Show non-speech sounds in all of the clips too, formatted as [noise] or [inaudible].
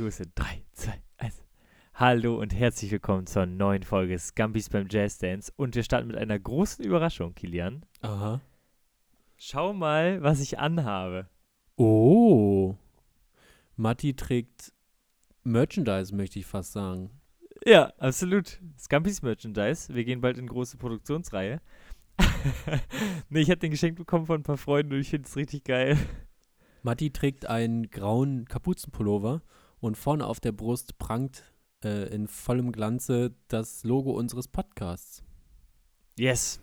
in 3, 2, 1. Hallo und herzlich willkommen zur neuen Folge Scampis beim Jazz Dance. Und wir starten mit einer großen Überraschung, Kilian. Aha. Schau mal, was ich anhabe. Oh. Matti trägt Merchandise, möchte ich fast sagen. Ja, absolut. Scampis Merchandise. Wir gehen bald in große Produktionsreihe. [laughs] nee, ich habe den geschenkt bekommen von ein paar Freunden und ich finde es richtig geil. Matti trägt einen grauen Kapuzenpullover und vorne auf der Brust prangt äh, in vollem Glanze das Logo unseres Podcasts. Yes.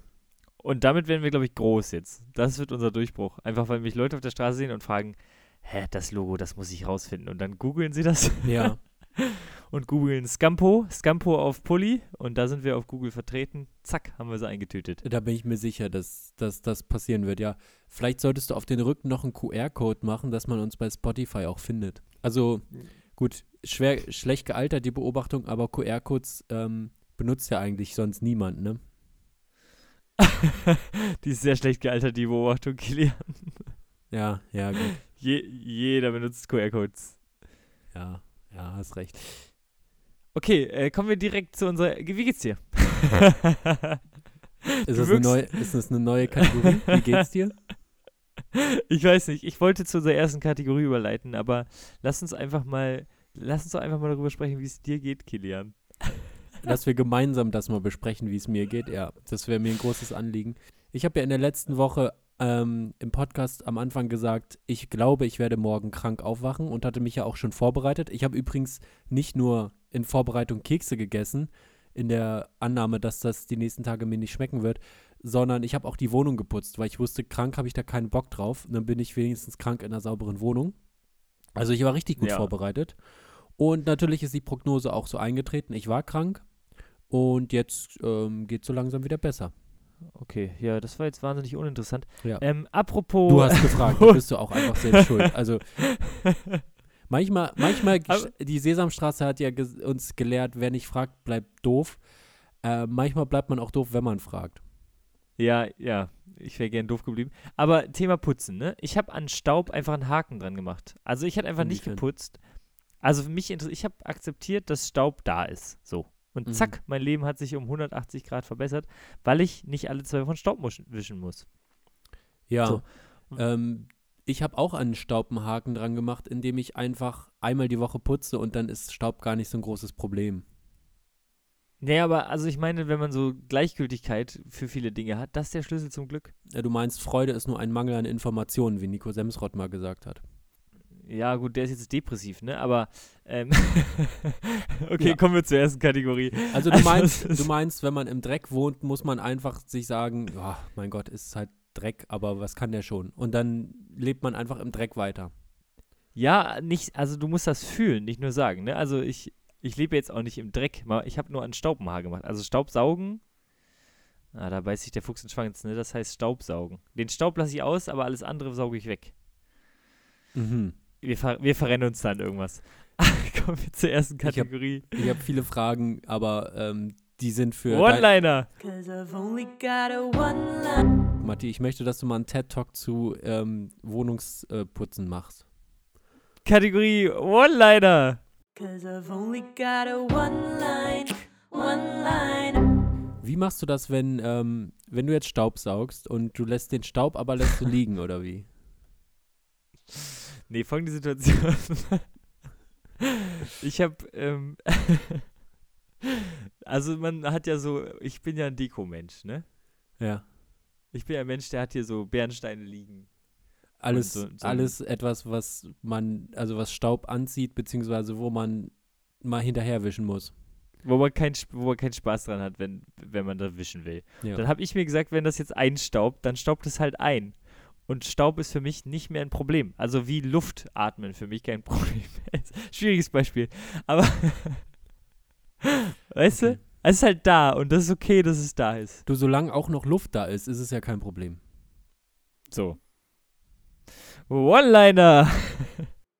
Und damit werden wir, glaube ich, groß jetzt. Das wird unser Durchbruch. Einfach, weil mich Leute auf der Straße sehen und fragen, hä, das Logo, das muss ich rausfinden. Und dann googeln sie das. Ja. [laughs] und googeln Scampo, Scampo auf Pulli. Und da sind wir auf Google vertreten. Zack, haben wir sie eingetütet. Da bin ich mir sicher, dass, dass das passieren wird, ja. Vielleicht solltest du auf den Rücken noch einen QR-Code machen, dass man uns bei Spotify auch findet. Also, gut, schwer, schlecht gealtert die Beobachtung, aber QR-Codes ähm, benutzt ja eigentlich sonst niemand, ne? [laughs] die ist sehr schlecht gealtert, die Beobachtung, [laughs] Kilian. Ja, ja, gut. Je, jeder benutzt QR-Codes. Ja, ja, hast recht. Okay, äh, kommen wir direkt zu unserer. Wie geht's dir? [laughs] ist, das eine neue, ist das eine neue Kategorie? Wie geht's dir? [laughs] Ich weiß nicht. Ich wollte zu unserer ersten Kategorie überleiten, aber lass uns einfach mal, lass uns doch einfach mal darüber sprechen, wie es dir geht, Kilian. Dass wir [laughs] gemeinsam das mal besprechen, wie es mir geht, ja, das wäre mir ein großes Anliegen. Ich habe ja in der letzten Woche ähm, im Podcast am Anfang gesagt, ich glaube, ich werde morgen krank aufwachen und hatte mich ja auch schon vorbereitet. Ich habe übrigens nicht nur in Vorbereitung Kekse gegessen, in der Annahme, dass das die nächsten Tage mir nicht schmecken wird, sondern ich habe auch die Wohnung geputzt, weil ich wusste, krank habe ich da keinen Bock drauf. Und dann bin ich wenigstens krank in einer sauberen Wohnung. Also ich war richtig gut Ja. vorbereitet. Und natürlich ist die Prognose auch so eingetreten. Ich war krank und jetzt ähm, geht so langsam wieder besser. Okay, ja, das war jetzt wahnsinnig uninteressant. Ja. Ähm, apropos. Du hast gefragt, da bist du auch einfach selbst [laughs] schuld. Also manchmal, manchmal, Aber- die Sesamstraße hat ja uns gelehrt, wer nicht fragt, bleibt doof. Äh, manchmal bleibt man auch doof, wenn man fragt. Ja, ja, ich wäre gern doof geblieben. Aber Thema Putzen, ne? Ich habe an Staub einfach einen Haken dran gemacht. Also ich hatte einfach nicht geputzt. Also für mich interessiert, ich habe akzeptiert, dass Staub da ist. So. Und Mhm. zack, mein Leben hat sich um 180 Grad verbessert, weil ich nicht alle zwei Wochen Staub wischen muss. Ja. So. Ähm, ich habe auch einen Staub einen Haken dran gemacht, indem ich einfach einmal die Woche putze und dann ist Staub gar nicht so ein großes Problem. Nee, aber also ich meine, wenn man so Gleichgültigkeit für viele Dinge hat, das ist der Schlüssel zum Glück. Ja, du meinst, Freude ist nur ein Mangel an Informationen, wie Nico Semsrott mal gesagt hat. Ja, gut, der ist jetzt depressiv, ne? Aber ähm [laughs] okay, Ja. kommen wir zur ersten Kategorie. Also du [laughs] Also, meinst, du meinst, wenn man im Dreck wohnt, muss man einfach sich sagen, ja, mein Gott, ist halt Dreck, aber was kann der schon? Und dann lebt man einfach im Dreck weiter. Ja, nicht, also du musst das fühlen, nicht nur sagen, ne? Also ich, ich lebe jetzt auch nicht im Dreck, ich habe nur an Staub ein Haar gemacht. Also Staubsaugen, ah, da beißt sich der Fuchs in den Schwanz, ne? Das heißt Staubsaugen. Den Staub lasse ich aus, aber alles andere sauge ich weg. Mhm. Wir, ver wir verrennen uns dann irgendwas. [laughs] Kommen wir zur ersten hab- Kategorie. Ich habe viele Fragen, aber ähm, die sind für One-Liner. Cause I've only got a one. Matti. Ich möchte, dass du mal einen TED-Talk zu ähm, Wohnungsputzen machst. Kategorie One-Liner. Cause I've only got a one line. One line. Wie machst du das, wenn, ähm, wenn du jetzt Staub saugst und du lässt den Staub aber lässt du liegen, [laughs] oder wie? Nee, folgende Situation. [laughs] ich habe, ähm, [laughs] also man hat ja so, ich bin ja ein Dekomensch, ne? Ja. Ich bin ja ein Mensch, der hat hier so Bernsteine liegen. Alles, so- so alles etwas, was man, also was Staub anzieht, beziehungsweise wo man mal hinterherwischen muss. Wo man, kein, wo man keinen Spaß dran hat, wenn, wenn man da wischen will. Ja. Dann habe ich mir gesagt, wenn das jetzt einstaubt, dann staubt es halt ein. Und Staub ist für mich nicht mehr ein Problem. Also wie Luft atmen für mich kein [laughs] Problem. Schwieriges Beispiel. Aber [laughs] weißt Okay. du, es ist halt da und das ist okay, dass es da ist. Du, solange auch noch Luft da ist, ist es ja kein Problem. So. One-Liner.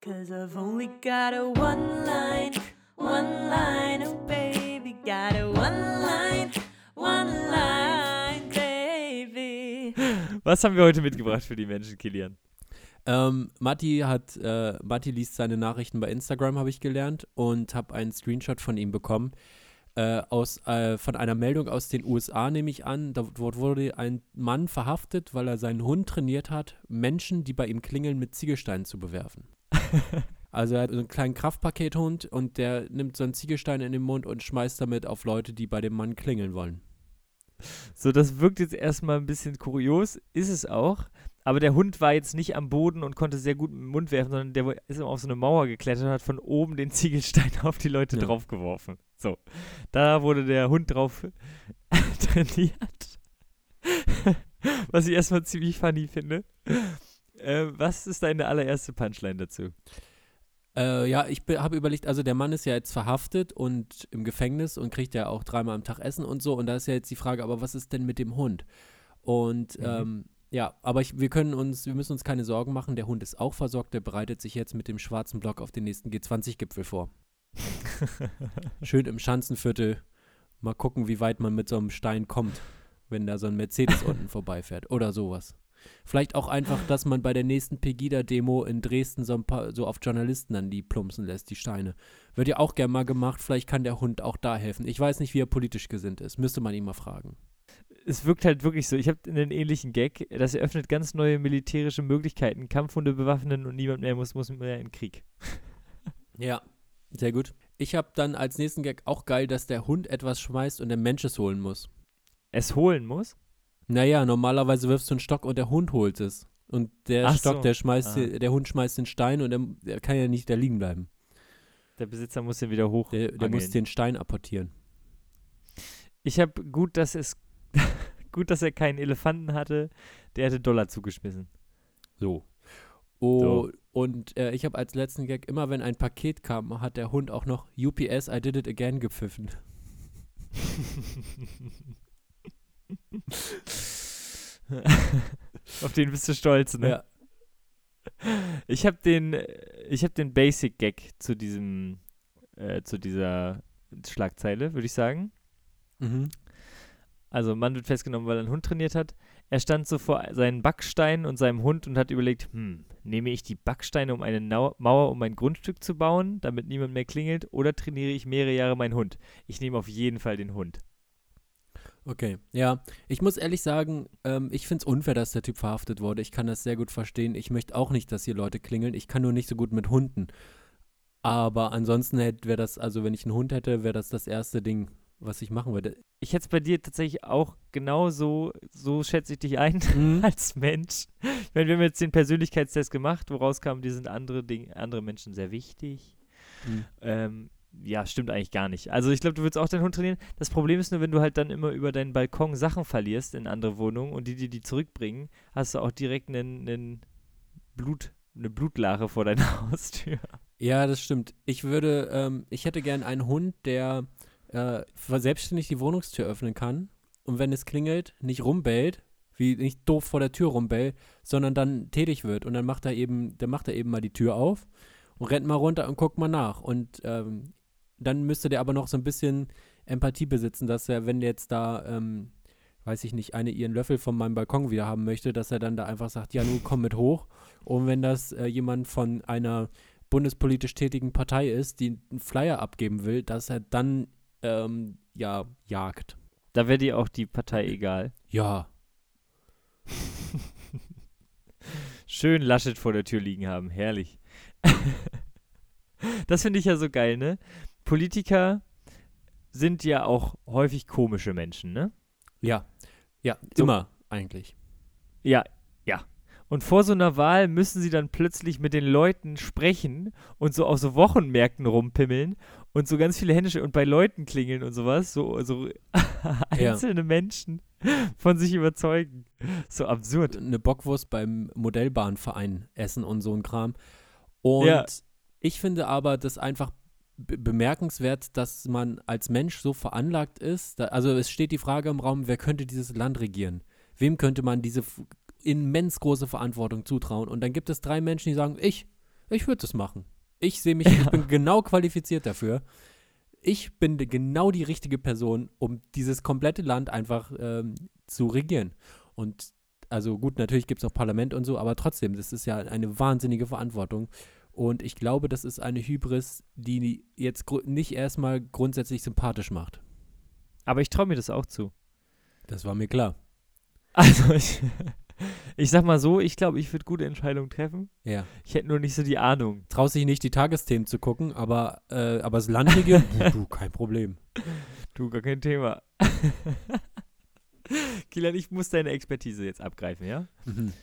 Cause I've only got a one line. One line. Oh, baby. Got a one line. One line, baby. Was haben wir heute mitgebracht für die Menschen, Kilian? Ähm, Matti hat, äh, Matti liest seine Nachrichten bei Instagram, habe ich gelernt, und habe einen Screenshot von ihm bekommen. Äh, aus, äh, von einer Meldung aus den USA nehme ich an. Dort wurde ein Mann verhaftet, weil er seinen Hund trainiert hat, Menschen, die bei ihm klingeln, mit Ziegelsteinen zu bewerfen. [laughs] Also er hat so einen kleinen Kraftpakethund und der nimmt so einen Ziegelstein in den Mund und schmeißt damit auf Leute, die bei dem Mann klingeln wollen. So, das wirkt jetzt erstmal ein bisschen kurios, ist es auch. Aber der Hund war jetzt nicht am Boden und konnte sehr gut mit dem Mund werfen, sondern der ist immer auf so eine Mauer geklettert und hat von oben den Ziegelstein [laughs] auf die Leute Ja. draufgeworfen. So, da wurde der Hund drauf [laughs] trainiert. [laughs] Was ich erstmal ziemlich funny finde. Äh, was ist deine allererste Punchline dazu? Äh, ja, ich habe überlegt, also der Mann ist ja jetzt verhaftet und im Gefängnis und kriegt ja auch dreimal am Tag Essen und so. Und da ist ja jetzt die Frage, aber was ist denn mit dem Hund? Und Mhm. ähm, ja, aber ich, wir können uns, wir müssen uns keine Sorgen machen. Der Hund ist auch versorgt. Der bereitet sich jetzt mit dem schwarzen Block auf den nächsten G20-Gipfel vor. [laughs] Schön im Schanzenviertel. Mal gucken, wie weit man mit so einem Stein kommt, wenn da so ein Mercedes [laughs] unten vorbeifährt oder sowas. Vielleicht auch einfach, dass man bei der nächsten Pegida-Demo in Dresden so, ein paar, so auf Journalisten dann die plumpsen lässt, die Steine. Wird ja auch gern mal gemacht. Vielleicht kann der Hund auch da helfen. Ich weiß nicht, wie er politisch gesinnt ist. Müsste man ihn mal fragen. es wirkt halt wirklich so. Ich habe einen ähnlichen Gag. Das eröffnet ganz neue militärische Möglichkeiten. Kampfhunde bewaffnen und niemand mehr muss, muss mehr in den Krieg. Ja, sehr gut. Ich habe dann als nächsten Gag auch geil, dass der Hund etwas schmeißt und der Mensch es holen muss. Es holen muss? Naja, normalerweise wirfst du einen Stock und der Hund holt es. Und der Ach Stock, so. der schmeißt, Ah. der Hund schmeißt den Stein und der, der kann ja nicht da liegen bleiben. Der Besitzer muss den wieder hoch. Der, der muss den Stein apportieren. Ich habe gut, dass es [laughs] gut, dass er keinen Elefanten hatte. Der hätte Dollar zugeschmissen. So. Oh, So. Und äh, ich habe als letzten Gag, immer wenn ein Paket kam, hat der Hund auch noch UPS, I did it again gepfiffen. [laughs] Auf den bist du stolz, ne? Ja. Ich habe den, ich habe den Basic Gag zu diesem, äh, zu dieser Schlagzeile, würde ich sagen. Mhm. Also, Mann wird festgenommen, weil er einen Hund trainiert hat. Er stand so vor seinen Backsteinen und seinem Hund und hat überlegt, hm, nehme ich die Backsteine, um eine Mauer um mein Grundstück zu bauen, damit niemand mehr klingelt, oder trainiere ich mehrere Jahre meinen Hund? Ich nehme auf jeden Fall den Hund. Okay, ja. Ich muss ehrlich sagen, ähm, ich finde es unfair, dass der Typ verhaftet wurde. Ich kann das sehr gut verstehen. Ich möchte auch nicht, dass hier Leute klingeln. Ich kann nur nicht so gut mit Hunden. Aber ansonsten wäre das, also wenn ich einen Hund hätte, wäre das das erste Ding, was ich machen würde. Ich hätte es bei dir tatsächlich auch genau so, so schätze ich dich ein [laughs] Mhm. als Mensch. Ich meine, wir haben jetzt den Persönlichkeitstest gemacht, woraus kam, dir sind andere Dinge, andere Menschen sehr wichtig. Mhm. Ähm, ja, stimmt eigentlich gar nicht. Also ich glaube, du würdest auch deinen Hund trainieren. Das Problem ist nur, wenn du halt dann immer über deinen Balkon Sachen verlierst in andere Wohnungen und die dir die zurückbringen, hast du auch direkt einen, einen Blut, eine Blutlache vor deiner [laughs] Haustür. Ja, das stimmt. Ich würde, ähm, ich hätte gern einen Hund, der äh, selbstständig die Wohnungstür öffnen kann und wenn es klingelt, nicht rumbellt, wie nicht doof vor der Tür rumbellt, sondern dann tätig wird und dann macht er eben, dann macht er eben mal die Tür auf und rennt mal runter und guckt mal nach und ähm, dann müsste der aber noch so ein bisschen Empathie besitzen, dass er, wenn jetzt da, ähm, weiß ich nicht, eine ihren Löffel von meinem Balkon wieder haben möchte, dass er dann da einfach sagt, ja, nun komm mit hoch. Und wenn das äh, jemand von einer bundespolitisch tätigen Partei ist, die einen Flyer abgeben will, dass er dann ähm, ja jagt. Da wäre dir auch die Partei egal. Ja. [laughs] Schön Laschet vor der Tür liegen haben. Herrlich. [laughs] das finde ich ja so geil, ne? Politiker sind ja auch häufig komische Menschen, ne? Ja. Ja, So. immer eigentlich. Ja, ja. Und vor so einer Wahl müssen sie dann plötzlich mit den Leuten sprechen und so auf so Wochenmärkten rumpimmeln und so ganz viele Hände und bei Leuten klingeln und sowas, so, so [laughs] einzelne Menschen von sich überzeugen. So absurd. Eine Bockwurst beim Modellbahnverein essen und so ein Kram. Und Ja. ich finde aber das einfach be bemerkenswert, dass man als Mensch so veranlagt ist. Da, also es steht die Frage im Raum, wer könnte dieses Land regieren? Wem könnte man diese immens große Verantwortung zutrauen? Und dann gibt es drei Menschen, die sagen, ich, ich würde das machen. Ich sehe mich, ich Ja. bin genau qualifiziert dafür. Ich bin genau die richtige Person, um dieses komplette Land einfach ähm, zu regieren. Und Also gut, natürlich gibt es auch Parlament und so, aber trotzdem, das ist ja eine wahnsinnige Verantwortung. Und ich glaube, das ist eine Hybris, die jetzt nicht erstmal grundsätzlich sympathisch macht. Aber ich traue mir das auch zu. Das war mir klar. Also ich, [laughs] ich sag mal so, ich glaube, ich würde gute Entscheidungen treffen. Ja. Ich hätte nur nicht so die Ahnung. Traust dich nicht, die Tagesthemen zu gucken, aber, äh, aber das Landlige, [laughs] du, kein Problem. Du, gar kein Thema. [laughs] Kilian, ich muss deine Expertise jetzt abgreifen, ja? Mhm.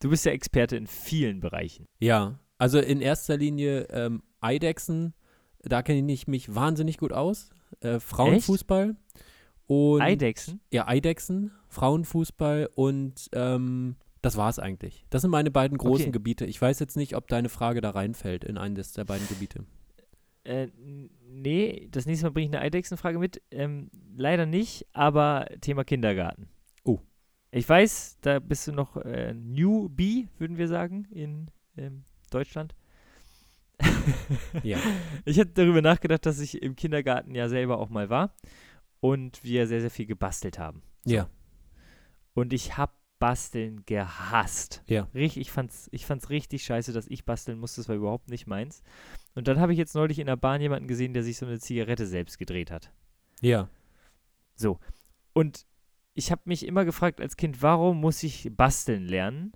Du bist ja Experte in vielen Bereichen. Ja, also in erster Linie ähm, Eidechsen, da kenne ich mich wahnsinnig gut aus. Äh, Frauenfußball. Und Eidechsen? Ja, Eidechsen, Frauenfußball und ähm, das war's eigentlich. Das sind meine beiden großen Okay. Gebiete. Ich weiß jetzt nicht, ob deine Frage da reinfällt in eines der beiden Gebiete. Äh, nee, das nächste Mal bringe ich eine Eidechsenfrage mit. Ähm, leider nicht, aber Thema Kindergarten. Oh. Ich weiß, da bist du noch äh, Newbie, würden wir sagen, in ähm, Deutschland. Ja. [laughs] Ich habe darüber nachgedacht, dass ich im Kindergarten ja selber auch mal war und wir sehr, sehr viel gebastelt haben. Ja. Und ich habe Basteln gehasst. Ja. Richtig, ich fand's, ich fand's richtig scheiße, dass ich basteln musste. Das war überhaupt nicht meins. Und dann habe ich jetzt neulich in der Bahn jemanden gesehen, der sich so eine Zigarette selbst gedreht hat. Ja. So. Und ich habe mich immer gefragt als Kind, warum muss ich basteln lernen?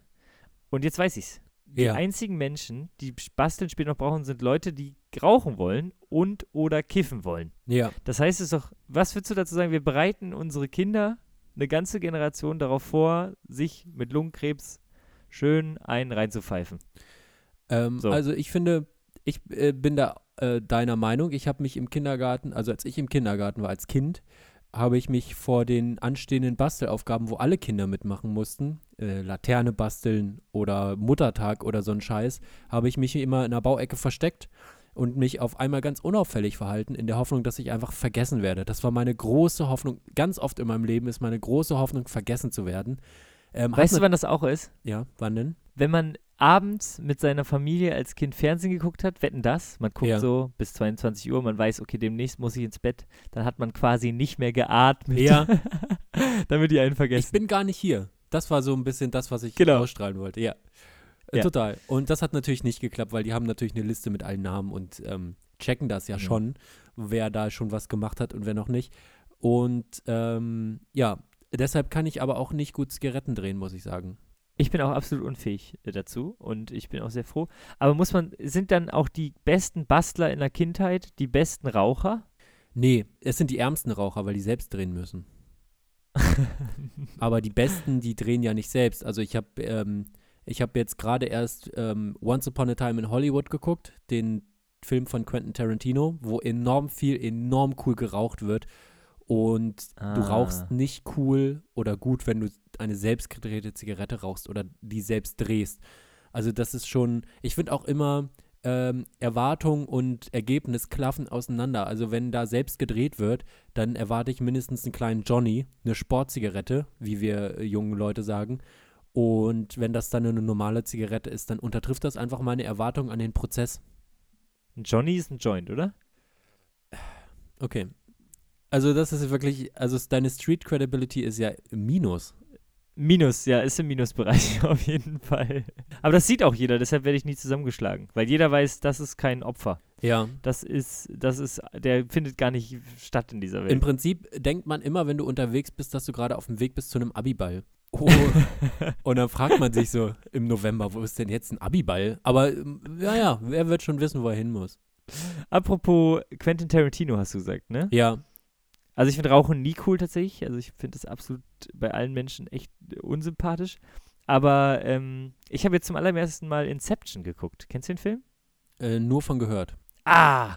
Und jetzt weiß ich's. Die Ja. einzigen Menschen, die basteln später noch brauchen, sind Leute, die rauchen wollen und oder kiffen wollen. Ja. Das heißt es doch, was würdest du dazu sagen? Wir bereiten unsere Kinder, eine ganze Generation darauf vor, sich mit Lungenkrebs schön einen reinzupfeifen. Ähm, So. Also ich finde, ich äh, bin da äh, deiner Meinung. Ich habe mich im Kindergarten, also als ich im Kindergarten war als Kind, habe ich mich vor den anstehenden Bastelaufgaben, wo alle Kinder mitmachen mussten, äh, Laterne basteln oder Muttertag oder so ein Scheiß, habe ich mich immer in der Bauecke versteckt und mich auf einmal ganz unauffällig verhalten, in der Hoffnung, dass ich einfach vergessen werde. Das war meine große Hoffnung. Ganz oft in meinem Leben ist meine große Hoffnung, vergessen zu werden. Ähm, Weißt du, wann das auch ist? Ja, wann denn? Wenn man abends mit seiner Familie als Kind Fernsehen geguckt hat, wetten das, man guckt Ja. so bis 22 Uhr, man weiß, okay, demnächst muss ich ins Bett, dann hat man quasi nicht mehr geatmet, Ja. [laughs] damit die einen Ich vergessen. bin gar nicht hier. Das war so ein bisschen das, was ich Genau. ausstrahlen wollte. Ja. Äh, Ja. Total. Und das hat natürlich nicht geklappt, weil die haben natürlich eine Liste mit allen Namen und ähm, checken das ja Mhm. schon, wer da schon was gemacht hat und wer noch nicht. Und ähm, ja, deshalb kann ich aber auch nicht gut Zigaretten drehen, muss ich sagen. Ich bin auch absolut unfähig äh, dazu und ich bin auch sehr froh. Aber muss man, sind dann auch die besten Bastler in der Kindheit die besten Raucher? Nee, es sind die ärmsten Raucher, weil die selbst drehen müssen. [laughs] Aber die Besten, die drehen ja nicht selbst. Also ich habe ähm, ich habe jetzt gerade erst ähm, Once Upon a Time in Hollywood geguckt, den Film von Quentin Tarantino, wo enorm viel, enorm cool geraucht wird. Und du Ah. rauchst nicht cool oder gut, wenn du eine selbst gedrehte Zigarette rauchst oder die selbst drehst. Also das ist schon, ich finde auch immer, ähm, Erwartung und Ergebnis klaffen auseinander. Also wenn da selbst gedreht wird, dann erwarte ich mindestens einen kleinen Johnny, eine Sportzigarette, wie wir äh, jungen Leute sagen. Und wenn das dann eine normale Zigarette ist, dann untertrifft das einfach meine Erwartung an den Prozess. Ein Johnny ist ein Joint, oder? Okay. Also das ist wirklich, also deine Street Credibility ist ja Minus. Minus, ja, ist im Minusbereich [laughs] auf jeden Fall. Aber das sieht auch jeder, deshalb werde ich nie zusammengeschlagen. Weil jeder weiß, das ist kein Opfer. Ja. Das ist, das ist, der findet gar nicht statt in dieser Welt. Im Prinzip denkt man immer, wenn du unterwegs bist, dass du gerade auf dem Weg bist zu einem Abiball. Oh. Und dann fragt man sich so im November, wo ist denn jetzt ein Abiball? Aber ähm, ja, ja, wer wird schon wissen, wo er hin muss? Apropos Quentin Tarantino hast du gesagt, ne? Ja, Also ich finde Rauchen nie cool tatsächlich. Also ich finde das absolut bei allen Menschen echt unsympathisch. Aber ähm, ich habe jetzt zum allerersten Mal Inception geguckt. Kennst du den Film? äh, nur von gehört. Ah!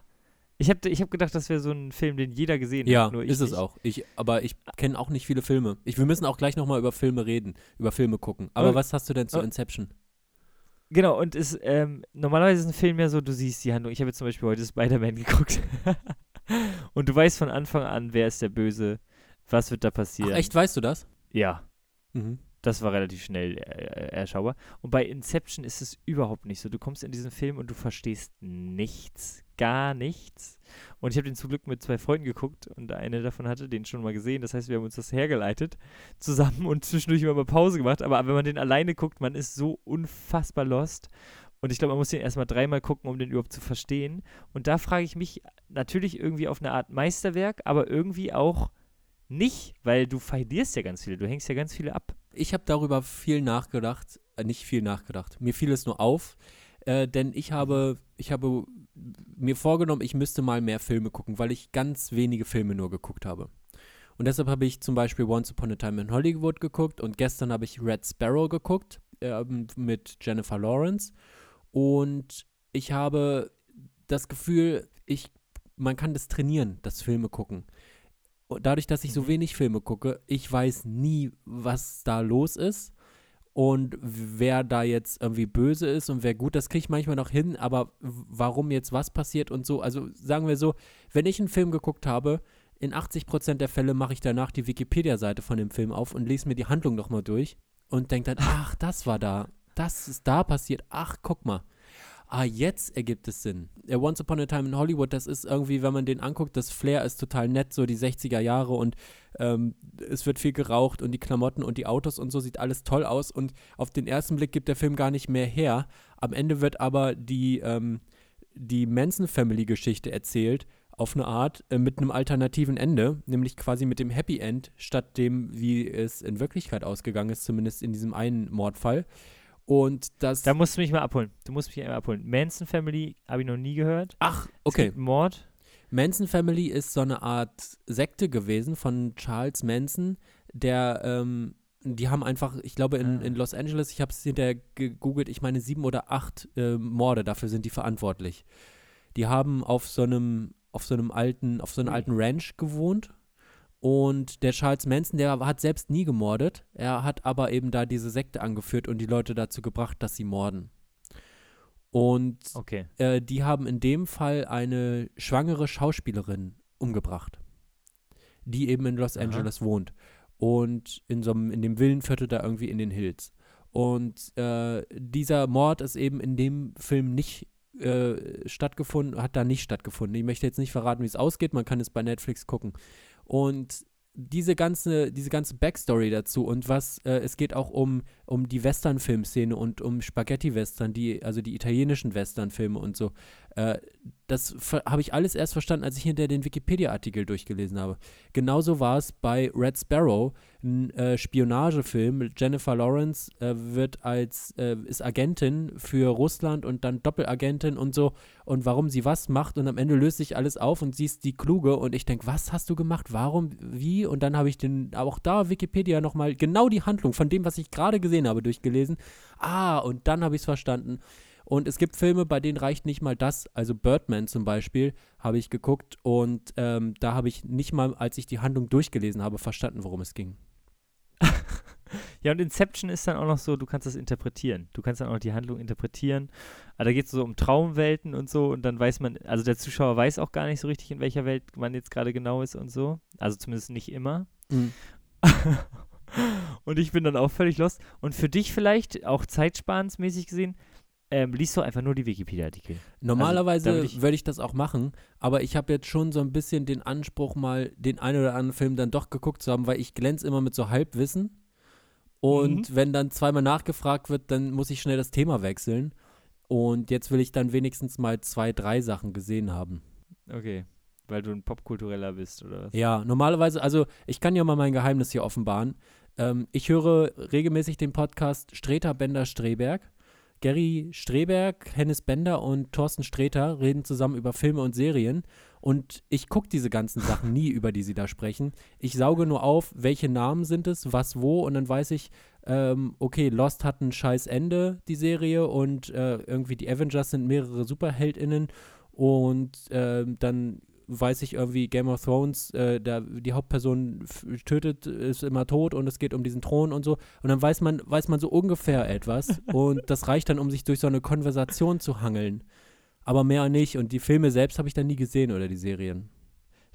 Ich habe ich hab gedacht, das wäre so ein Film, den jeder gesehen Ja, hat. Nur ich ist es nicht. auch. Ich, aber ich kenne auch nicht viele Filme. Ich, wir müssen auch gleich nochmal über Filme reden, über Filme gucken. Aber Okay. was hast du denn zu Okay. Inception? Genau, und ist, ähm, normalerweise ist ein Film ja so, du siehst die Handlung. Ich habe jetzt zum Beispiel heute Spider-Man [laughs] geguckt. und du weißt von Anfang an, wer ist der Böse, was wird da passieren. Ach, echt, weißt du das? Ja, Mhm. das war relativ schnell äh, erschaubar. Und bei Inception ist es überhaupt nicht so. Du kommst in diesen Film und du verstehst nichts, gar nichts. Und ich habe den zum Glück mit zwei Freunden geguckt und eine davon hatte den schon mal gesehen. Das heißt, wir haben uns das hergeleitet zusammen und zwischendurch immer mal Pause gemacht. Aber wenn man den alleine guckt, man ist so unfassbar lost. Und ich glaube, man muss den erstmal dreimal gucken, um den überhaupt zu verstehen. Und da frage ich mich natürlich irgendwie auf eine Art Meisterwerk, aber irgendwie auch nicht, weil du verlierst ja ganz viele, du hängst ja ganz viele ab. Ich habe darüber viel nachgedacht, äh, nicht viel nachgedacht. Mir fiel es nur auf, äh, denn ich habe, ich habe mir vorgenommen, ich müsste mal mehr Filme gucken, weil ich ganz wenige Filme nur geguckt habe. Und deshalb habe ich zum Beispiel Once Upon a Time in Hollywood geguckt und gestern habe ich Red Sparrow geguckt äh, mit Jennifer Lawrence. Und ich habe das Gefühl, ich, man kann das trainieren, das Filme gucken. Und dadurch, dass ich so Mhm. wenig Filme gucke, ich weiß nie, was da los ist und wer da jetzt irgendwie böse ist und wer gut, das kriege ich manchmal noch hin, aber warum jetzt was passiert und so, also sagen wir so, wenn ich einen Film geguckt habe, in 80% der Fälle mache ich danach die Wikipedia-Seite von dem Film auf und lese mir die Handlung nochmal durch und denke dann, ach, das war da, das ist da passiert, ach, guck mal. Ah, jetzt ergibt es Sinn. Once Upon a Time in Hollywood, das ist irgendwie, wenn man den anguckt, das Flair ist total nett, so die 60er Jahre und ähm, es wird viel geraucht und die Klamotten und die Autos und so sieht alles toll aus und auf den ersten Blick gibt der Film gar nicht mehr her. Am Ende wird aber die, ähm, die Manson Family Geschichte erzählt auf eine Art äh, mit einem alternativen Ende, nämlich quasi mit dem Happy End statt dem, wie es in Wirklichkeit ausgegangen ist, zumindest in diesem einen Mordfall. Und das. Da musst du mich mal abholen. Du musst mich einmal abholen. Manson Family habe ich noch nie gehört. ach, Es okay. Mord. Manson Family ist so eine Art Sekte gewesen von Charles Manson, der, ähm, die haben einfach, ich glaube in, Ah. in Los Angeles, ich habe es hinterher gegoogelt, ich meine sieben oder acht äh, Morde, dafür sind die verantwortlich. Die haben auf so einem, auf so einem alten, auf so einer Ui. alten Ranch gewohnt und der Charles Manson, der hat selbst nie gemordet, er hat aber eben da diese Sekte angeführt und die Leute dazu gebracht, dass sie morden. Und Okay. äh, die haben in dem Fall eine schwangere Schauspielerin umgebracht, die eben in Los Aha. Angeles wohnt und in so einem, in dem Villenviertel da irgendwie in den Hills. Und äh, dieser Mord ist eben in dem Film nicht äh, stattgefunden, hat da nicht stattgefunden. Ich möchte jetzt nicht verraten, wie es ausgeht, man kann es bei Netflix gucken. Und diese ganze, diese ganze Backstory dazu und was, äh, es geht auch um, um die Western-Filmszene und um Spaghetti-Western, die, also die italienischen Western-Filme und so. Äh, das habe ich alles erst verstanden, als ich hinter den Wikipedia-Artikel durchgelesen habe. Genauso war es bei Red Sparrow, ein äh, Spionagefilm. Jennifer Lawrence äh, wird als, äh, ist Agentin für Russland und dann Doppelagentin und so. Und warum sie was macht und am Ende löst sich alles auf und sie ist die Kluge und ich denke, was hast du gemacht? Warum? Wie? Und dann habe ich den, auch da Wikipedia nochmal genau die Handlung von dem, was ich gerade gesehen habe, durchgelesen. Ah, und dann habe ich es verstanden. Und es gibt Filme, bei denen reicht nicht mal das. Also Birdman zum Beispiel habe ich geguckt und ähm, da habe ich nicht mal, als ich die Handlung durchgelesen habe, verstanden, worum es ging. [laughs] Ja, und Inception ist dann auch noch so, du kannst das interpretieren. Du kannst dann auch noch die Handlung interpretieren. Aber da geht es so um Traumwelten und so und dann weiß man, also der Zuschauer weiß auch gar nicht so richtig, in welcher Welt man jetzt gerade genau ist und so. Also zumindest nicht immer. [laughs] und ich bin dann auch völlig lost. Und für dich vielleicht, auch zeitsparensmäßig gesehen, ähm, liest du einfach nur die Wikipedia-Artikel. Normalerweise Also, würd würde ich- ich, das auch machen, aber ich habe jetzt schon so ein bisschen den Anspruch, mal den einen oder anderen Film dann doch geguckt zu haben, weil ich glänze immer mit so Halbwissen. Und Mhm. wenn dann zweimal nachgefragt wird, dann muss ich schnell das Thema wechseln. Und jetzt will ich dann wenigstens mal zwei, drei Sachen gesehen haben. Okay. Weil du ein Popkultureller bist, oder was? Ja, normalerweise, also ich kann ja mal mein Geheimnis hier offenbaren. Ähm, ich höre regelmäßig den Podcast Streter Bender Streberg. Gary Streberg, Hennes Bender und Thorsten Streter reden zusammen über Filme und Serien. Und ich gucke diese ganzen Sachen nie, über die sie da sprechen. Ich sauge nur auf, welche Namen sind es, was wo. Und dann weiß ich, ähm, okay, Lost hat ein scheiß Ende, die Serie. Und äh, irgendwie die Avengers sind mehrere SuperheldInnen. Und ähm, dann weiß ich irgendwie, Game of Thrones, äh, der, die Hauptperson tötet, ist immer tot und es geht um diesen Thron und so. Und dann weiß man, weiß man so ungefähr etwas. [laughs] und das reicht dann, um sich durch so eine Konversation zu hangeln. Aber mehr nicht. Und die Filme selbst habe ich dann nie gesehen oder die Serien.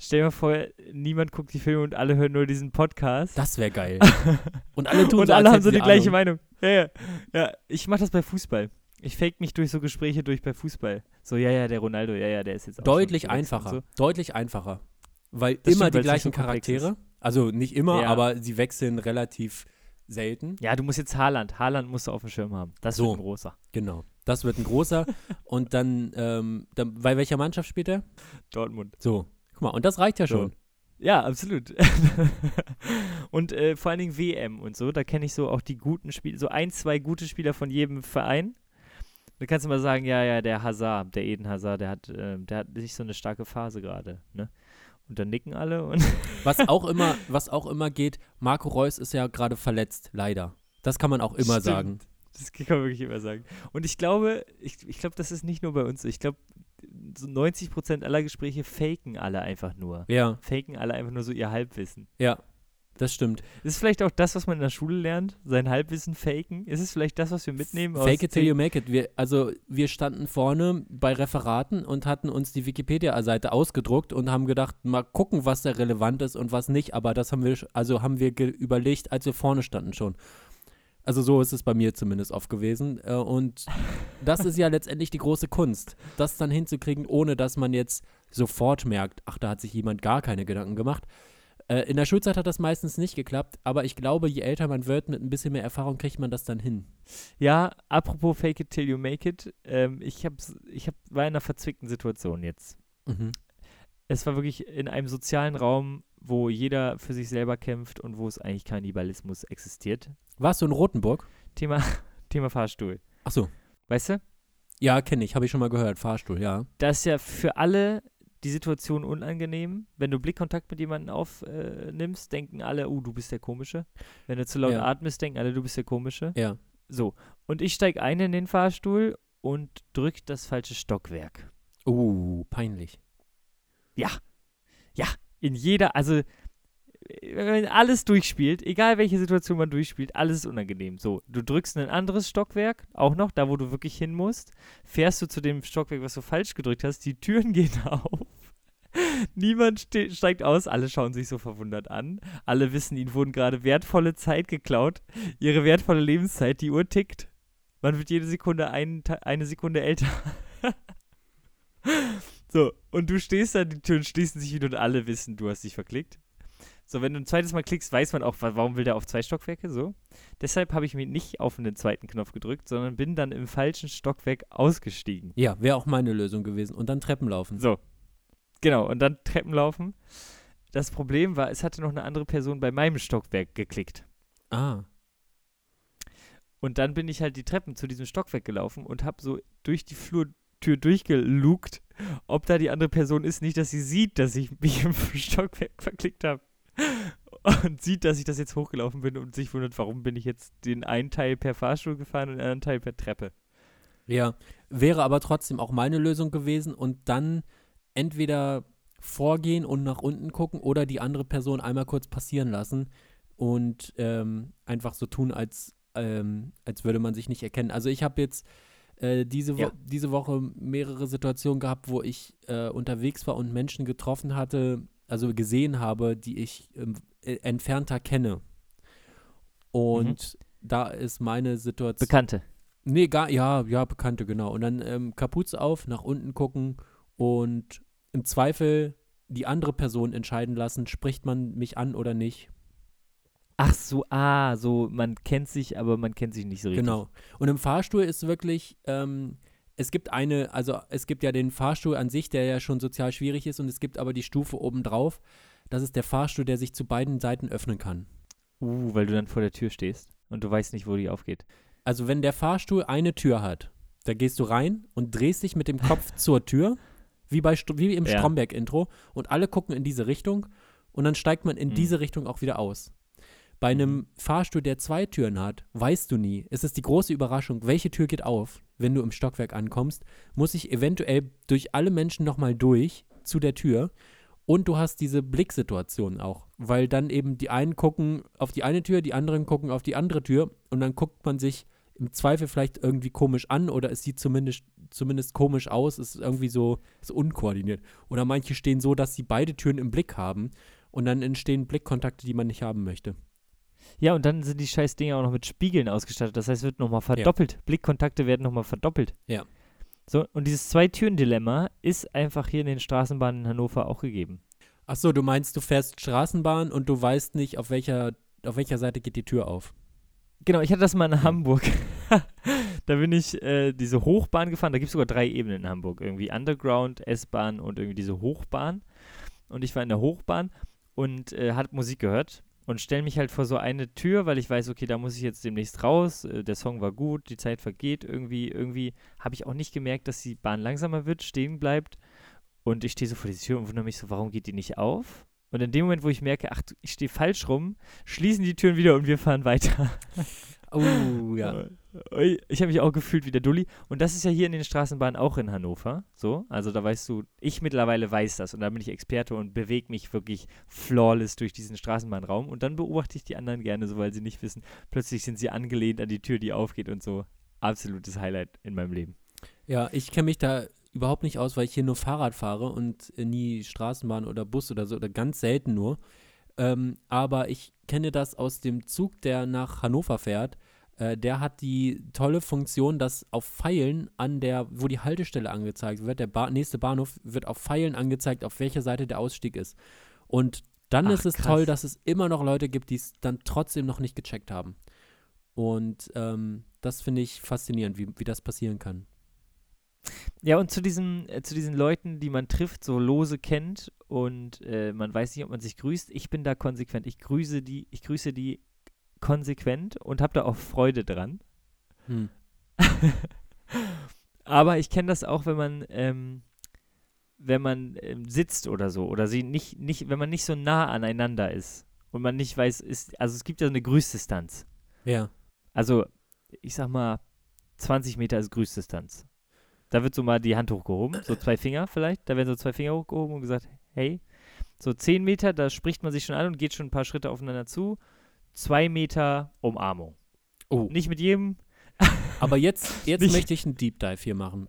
Stell dir mal vor, niemand guckt die Filme und alle hören nur diesen Podcast. Das wäre geil. [laughs] Und alle tun und so, alle haben so die sie gleiche Ahnung. Meinung. Ja, ja. ja ich mache das bei Fußball. Ich fake mich durch so Gespräche durch bei Fußball. So, ja, ja, der Ronaldo, ja, ja, der ist jetzt auch Deutlich einfacher. So. Deutlich einfacher. Weil Das immer stimmt, die gleichen so Charaktere. Also nicht immer, Ja. aber sie wechseln relativ selten. Ja, du musst jetzt Haaland. Haaland musst du auf dem Schirm haben. Das So. wird ein großer. Genau. Das wird ein großer. [laughs] und dann, ähm, dann, bei welcher Mannschaft spielt er? Dortmund. So. Guck mal, und das reicht ja So. schon. Ja, absolut. [laughs] und äh, vor allen Dingen WM und so, da kenne ich so auch die guten Spieler, so ein, zwei gute Spieler von jedem Verein. Da kannst du mal sagen, ja, ja, der Hazard, der Eden Hazard, der hat, ähm, der hat nicht so eine starke Phase gerade, ne? Und dann nicken alle und [laughs] Was auch immer, was auch immer geht, Marco Reus ist ja gerade verletzt, leider. Das kann man auch immer Stimmt. sagen. Das kann man wirklich immer sagen. Und ich glaube, ich, ich glaube, das ist nicht nur bei uns so. Ich glaube, so 90% aller Gespräche faken alle einfach nur. Ja, Faken alle einfach nur so ihr Halbwissen. ja. Das stimmt. Ist es vielleicht auch das, was man in der Schule lernt? Sein Halbwissen faken? Ist es vielleicht das, was wir mitnehmen? Fake it till you make it. Wir, also wir standen vorne bei Referaten und hatten uns die Wikipedia-Seite ausgedruckt und haben gedacht, mal gucken, was da relevant ist und was nicht. Aber das haben wir, also haben wir überlegt, als wir vorne standen schon. Also so ist es bei mir zumindest oft gewesen. Äh, Und das ist ja letztendlich die große Kunst, das dann hinzukriegen, ohne dass man jetzt sofort merkt, ach, da hat sich jemand gar keine Gedanken gemacht. Äh, In der Schulzeit hat das meistens nicht geklappt, aber ich glaube, je älter man wird, mit ein bisschen mehr Erfahrung kriegt man das dann hin. Ja, apropos fake it till you make it. Ähm, ich, hab's, ich hab, war in einer verzwickten Situation jetzt. Mhm. Es war wirklich in einem sozialen Raum, wo jeder für sich selber kämpft und wo es eigentlich Kannibalismus existiert. Warst du in Rothenburg? Thema, [laughs] Thema Fahrstuhl. Ach so. Weißt du? Ja, kenne ich, habe ich schon mal gehört. Fahrstuhl, ja. Da ist ja für alle die Situation unangenehm. Wenn du Blickkontakt mit jemandem aufnimmst, äh, denken alle, uh, du bist der Komische. Wenn du zu laut Ja. atmest, denken alle, du bist der Komische. Ja. So. Und ich steige ein in den Fahrstuhl und drück das falsche Stockwerk. Uh, peinlich. In jeder, also wenn man alles durchspielt, egal welche Situation man durchspielt, alles ist unangenehm. So, du drückst ein anderes Stockwerk, auch noch, da wo du wirklich hin musst, fährst du zu dem Stockwerk, was du falsch gedrückt hast, die Türen [laughs] gehen auf. Niemand ste steigt aus, alle schauen sich so verwundert an. Alle wissen, ihnen wurden gerade wertvolle Zeit geklaut. Ihre wertvolle Lebenszeit, die Uhr tickt. Man wird jede Sekunde ein, eine Sekunde älter. [laughs] so, und du stehst da, die Türen schließen sich wieder und alle wissen, du hast dich verklickt. So, wenn du ein zweites Mal klickst, weiß man auch, wa- warum will der auf zwei Stockwerke, so. Deshalb habe ich mir nicht auf den zweiten Knopf gedrückt, sondern bin dann im falschen Stockwerk ausgestiegen. Ja, wäre auch meine Lösung gewesen. Und dann Treppen laufen. So. Genau, und dann Treppen laufen. Das Problem war, es hatte noch eine andere Person bei meinem Stockwerk geklickt. Ah. Und dann bin ich halt die Treppen zu diesem Stockwerk gelaufen und habe so durch die Flurtür durchgelugt, ob da die andere Person ist. Nicht, dass sie sieht, dass ich mich [laughs] im Stockwerk verklickt habe. Und sieht, dass ich das jetzt hochgelaufen bin und sich wundert, warum bin ich jetzt den einen Teil per Fahrstuhl gefahren und den anderen Teil per Treppe. Ja. Wäre aber trotzdem auch meine Lösung gewesen und dann entweder vorgehen und nach unten gucken oder die andere Person einmal kurz passieren lassen und ähm, einfach so tun, als, ähm, als würde man sich nicht erkennen. Also ich habe jetzt äh, diese, Wo Ja. diese Woche mehrere Situationen gehabt, wo ich äh, unterwegs war und Menschen getroffen hatte, also gesehen habe, die ich ähm, äh, entfernter kenne. Und da ist meine Situation. Bekannte. Nee, gar, ja, ja, Bekannte, genau. Und dann ähm, Kapuze auf, nach unten gucken und im Zweifel die andere Person entscheiden lassen, spricht man mich an oder nicht. Ach so, ah, so, man kennt sich, aber man kennt sich nicht so richtig. Genau. Und im Fahrstuhl ist wirklich, ähm, es gibt eine, also es gibt ja den Fahrstuhl an sich, der ja schon sozial schwierig ist, und es gibt aber die Stufe obendrauf. Das ist der Fahrstuhl, der sich zu beiden Seiten öffnen kann. Uh, weil du dann vor der Tür stehst und du weißt nicht, wo die aufgeht. Also wenn der Fahrstuhl eine Tür hat, da gehst du rein und drehst dich mit dem Kopf [laughs] zur Tür, wie, bei, wie im Ja. Stromberg-Intro, und alle gucken in diese Richtung und dann steigt man in Mhm. diese Richtung auch wieder aus. Bei einem Mhm. Fahrstuhl, der zwei Türen hat, weißt du nie. Es ist die große Überraschung, welche Tür geht auf, wenn du im Stockwerk ankommst. Muss ich eventuell durch alle Menschen nochmal durch zu der Tür. Und du hast diese Blicksituation auch, weil dann eben die einen gucken auf die eine Tür, die anderen gucken auf die andere Tür und dann guckt man sich im Zweifel vielleicht irgendwie komisch an oder es sieht zumindest, zumindest komisch aus, ist irgendwie so ist unkoordiniert. Oder manche stehen so, dass sie beide Türen im Blick haben und dann entstehen Blickkontakte, die man nicht haben möchte. Ja, und dann sind die scheiß Dinger auch noch mit Spiegeln ausgestattet. Das heißt, es wird nochmal verdoppelt. Blickkontakte werden nochmal verdoppelt. Ja. So, und dieses Zwei-Türen-Dilemma ist einfach hier in den Straßenbahnen in Hannover auch gegeben. Ach so, du meinst, du fährst Straßenbahn und du weißt nicht, auf welcher, auf welcher Seite geht die Tür auf. Genau, ich hatte das mal in Hamburg. [laughs] da bin ich äh, diese Hochbahn gefahren. Da gibt es sogar drei Ebenen in Hamburg. Irgendwie Underground, S-Bahn und irgendwie diese Hochbahn. Und ich war in der Hochbahn und äh, hat Musik gehört und stelle mich halt vor so eine Tür, weil ich weiß, okay, da muss ich jetzt demnächst raus. Äh, der Song war gut, die Zeit vergeht. Irgendwie, irgendwie habe ich auch nicht gemerkt, dass die Bahn langsamer wird, stehen bleibt. Und ich stehe so vor dieser Tür und wundere mich so, warum geht die nicht auf? Und in dem Moment, wo ich merke, ach, ich stehe falsch rum, schließen die Türen wieder und wir fahren weiter. [laughs] Oh, ja. Ich habe mich auch gefühlt wie der Dulli. Und das ist ja hier in den Straßenbahnen auch in Hannover. So, also da weißt du, ich mittlerweile weiß das und da bin ich Experte und bewege mich wirklich flawless durch diesen Straßenbahnraum. Und dann beobachte ich die anderen gerne so, weil sie nicht wissen. Plötzlich sind sie angelehnt an die Tür, die aufgeht und so. Absolutes Highlight in meinem Leben. Ja, ich kenne mich da überhaupt nicht aus, weil ich hier nur Fahrrad fahre und äh, nie Straßenbahn oder Bus oder so oder ganz selten nur. Ähm, aber ich kenne das aus dem Zug, der nach Hannover fährt. Äh, der hat die tolle Funktion, dass auf Pfeilen an der, wo die Haltestelle angezeigt wird, der ba nächste Bahnhof wird auf Pfeilen angezeigt, auf welcher Seite der Ausstieg ist. Und dann Ach, ist es krass. toll, dass es immer noch Leute gibt, die es dann trotzdem noch nicht gecheckt haben. Und ähm, das finde ich faszinierend, wie, wie das passieren kann. Ja, und zu diesen, äh, zu diesen Leuten, die man trifft, so lose kennt und äh, man weiß nicht, ob man sich grüßt. Ich bin da konsequent. Ich grüße die, ich grüße die konsequent und habe da auch Freude dran. Hm. [laughs] Aber ich kenne das auch, wenn man, ähm, wenn man ähm, sitzt oder so, oder sie nicht, nicht, wenn man nicht so nah aneinander ist und man nicht weiß, ist, also es gibt ja so eine Grüßdistanz. Ja. Also, ich sag mal, 20 Meter ist Grüßdistanz. Da wird so mal die Hand hochgehoben, so zwei Finger vielleicht. Da werden so zwei Finger hochgehoben und gesagt, hey. So 10 Meter, da spricht man sich schon an und geht schon ein paar Schritte aufeinander zu. Zwei Meter Umarmung. Oh. Nicht mit jedem. [laughs] Aber jetzt, jetzt Nicht- möchte ich einen Deep Dive hier machen.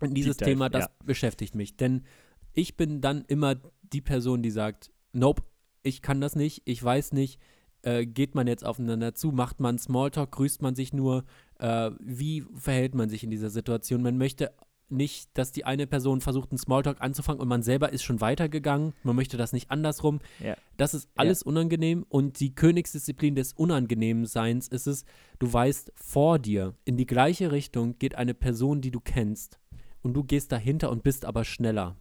Und dieses Dive, Thema, das ja. beschäftigt mich. Denn ich bin dann immer die Person, die sagt, nope, ich kann das nicht, ich weiß nicht, äh, geht man jetzt aufeinander zu, macht man Smalltalk, grüßt man sich nur, äh, wie verhält man sich in dieser Situation? Man möchte nicht, dass die eine Person versucht, einen Smalltalk anzufangen und man selber ist schon weitergegangen. Man möchte das nicht andersrum. Ja. Das ist alles unangenehm und die Königsdisziplin des Unangenehmseins ist es, du weißt, vor dir in die gleiche Richtung geht eine Person, die du kennst und du gehst dahinter und bist aber schneller.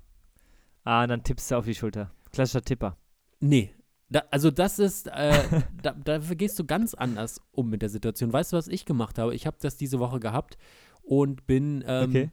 Ah, dann tippst du auf die Schulter. Klassischer Tipper. Nee. Da, also das ist, äh, da, da gehst du ganz anders um mit der Situation. Weißt du, was ich gemacht habe? Ich habe das diese Woche gehabt und bin, ähm, Okay.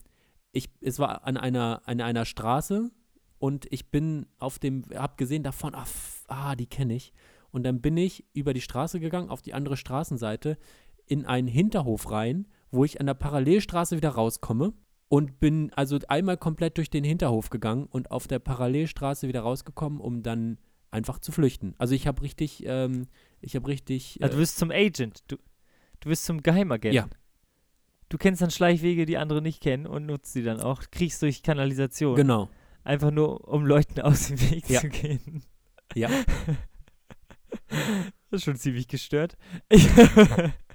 ich, es war an einer, an einer Straße und ich bin auf dem, hab gesehen davon, ah, ah die kenne ich. Und dann bin ich über die Straße gegangen, auf die andere Straßenseite, in einen Hinterhof rein, wo ich an der Parallelstraße wieder rauskomme und bin also einmal komplett durch den Hinterhof gegangen und auf der Parallelstraße wieder rausgekommen, um dann einfach zu flüchten. Also ich habe richtig, ähm, ich habe richtig, Also du äh, bist zum Agent. Du, du bist zum Geheimagenten. Ja. Du kennst dann Schleichwege, die andere nicht kennen und nutzt sie dann auch. Kriegst durch Kanalisation. genau, Einfach nur, um Leuten aus dem Weg Ja. zu gehen. ja. [laughs] Das ist schon ziemlich gestört. [laughs]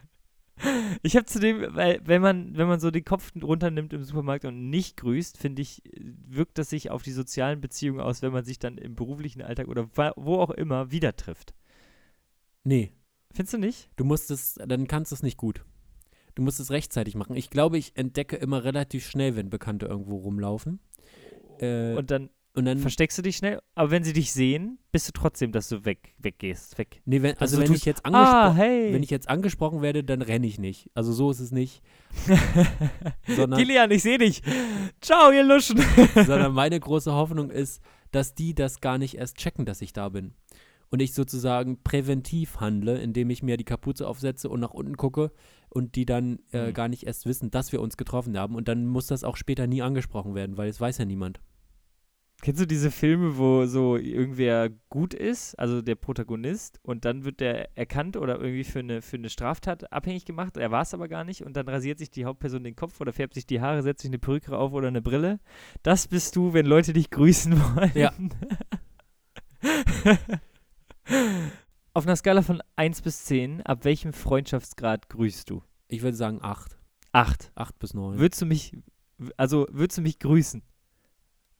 Ich, habe zudem, weil wenn man, wenn man so den Kopf runternimmt im Supermarkt und nicht grüßt, finde ich, wirkt das sich auf die sozialen Beziehungen aus, wenn man sich dann im beruflichen Alltag oder wo auch immer wieder trifft. Nee, Findest du nicht? Du musst es, dann kannst du es nicht gut. Du musst es rechtzeitig machen. Ich glaube, ich entdecke immer relativ schnell, wenn Bekannte irgendwo rumlaufen. Äh, Und dann und dann, versteckst du dich schnell, aber wenn sie dich sehen, bist du trotzdem, dass du weg, weggehst, weg. nee, wenn, also du wenn ich jetzt angesprochen, Ah, hey. wenn ich jetzt angesprochen werde, dann renne ich nicht. Also so ist es nicht. [laughs] sondern, Kilian, ich sehe dich. Ciao, ihr Luschen. [laughs] sondern meine große Hoffnung ist, dass die das gar nicht erst checken, dass ich da bin. Und ich sozusagen präventiv handle, indem ich mir die Kapuze aufsetze und nach unten gucke und die dann äh, Hm. gar nicht erst wissen, dass wir uns getroffen haben. Und dann muss das auch später nie angesprochen werden, weil es weiß ja niemand. Kennst du diese Filme, wo so irgendwer gut ist, also der Protagonist, und dann wird der erkannt oder irgendwie für eine, für eine Straftat abhängig gemacht? Er war es aber gar nicht und dann rasiert sich die Hauptperson den Kopf oder färbt sich die Haare, setzt sich eine Perücke auf oder eine Brille. Das bist du, wenn Leute dich grüßen wollen. Ja. [laughs] Auf einer Skala von 1 bis 10, ab welchem Freundschaftsgrad grüßt du? Ich würde sagen 8. 8. 8 bis 9. Würdest du mich, also würdest du mich grüßen?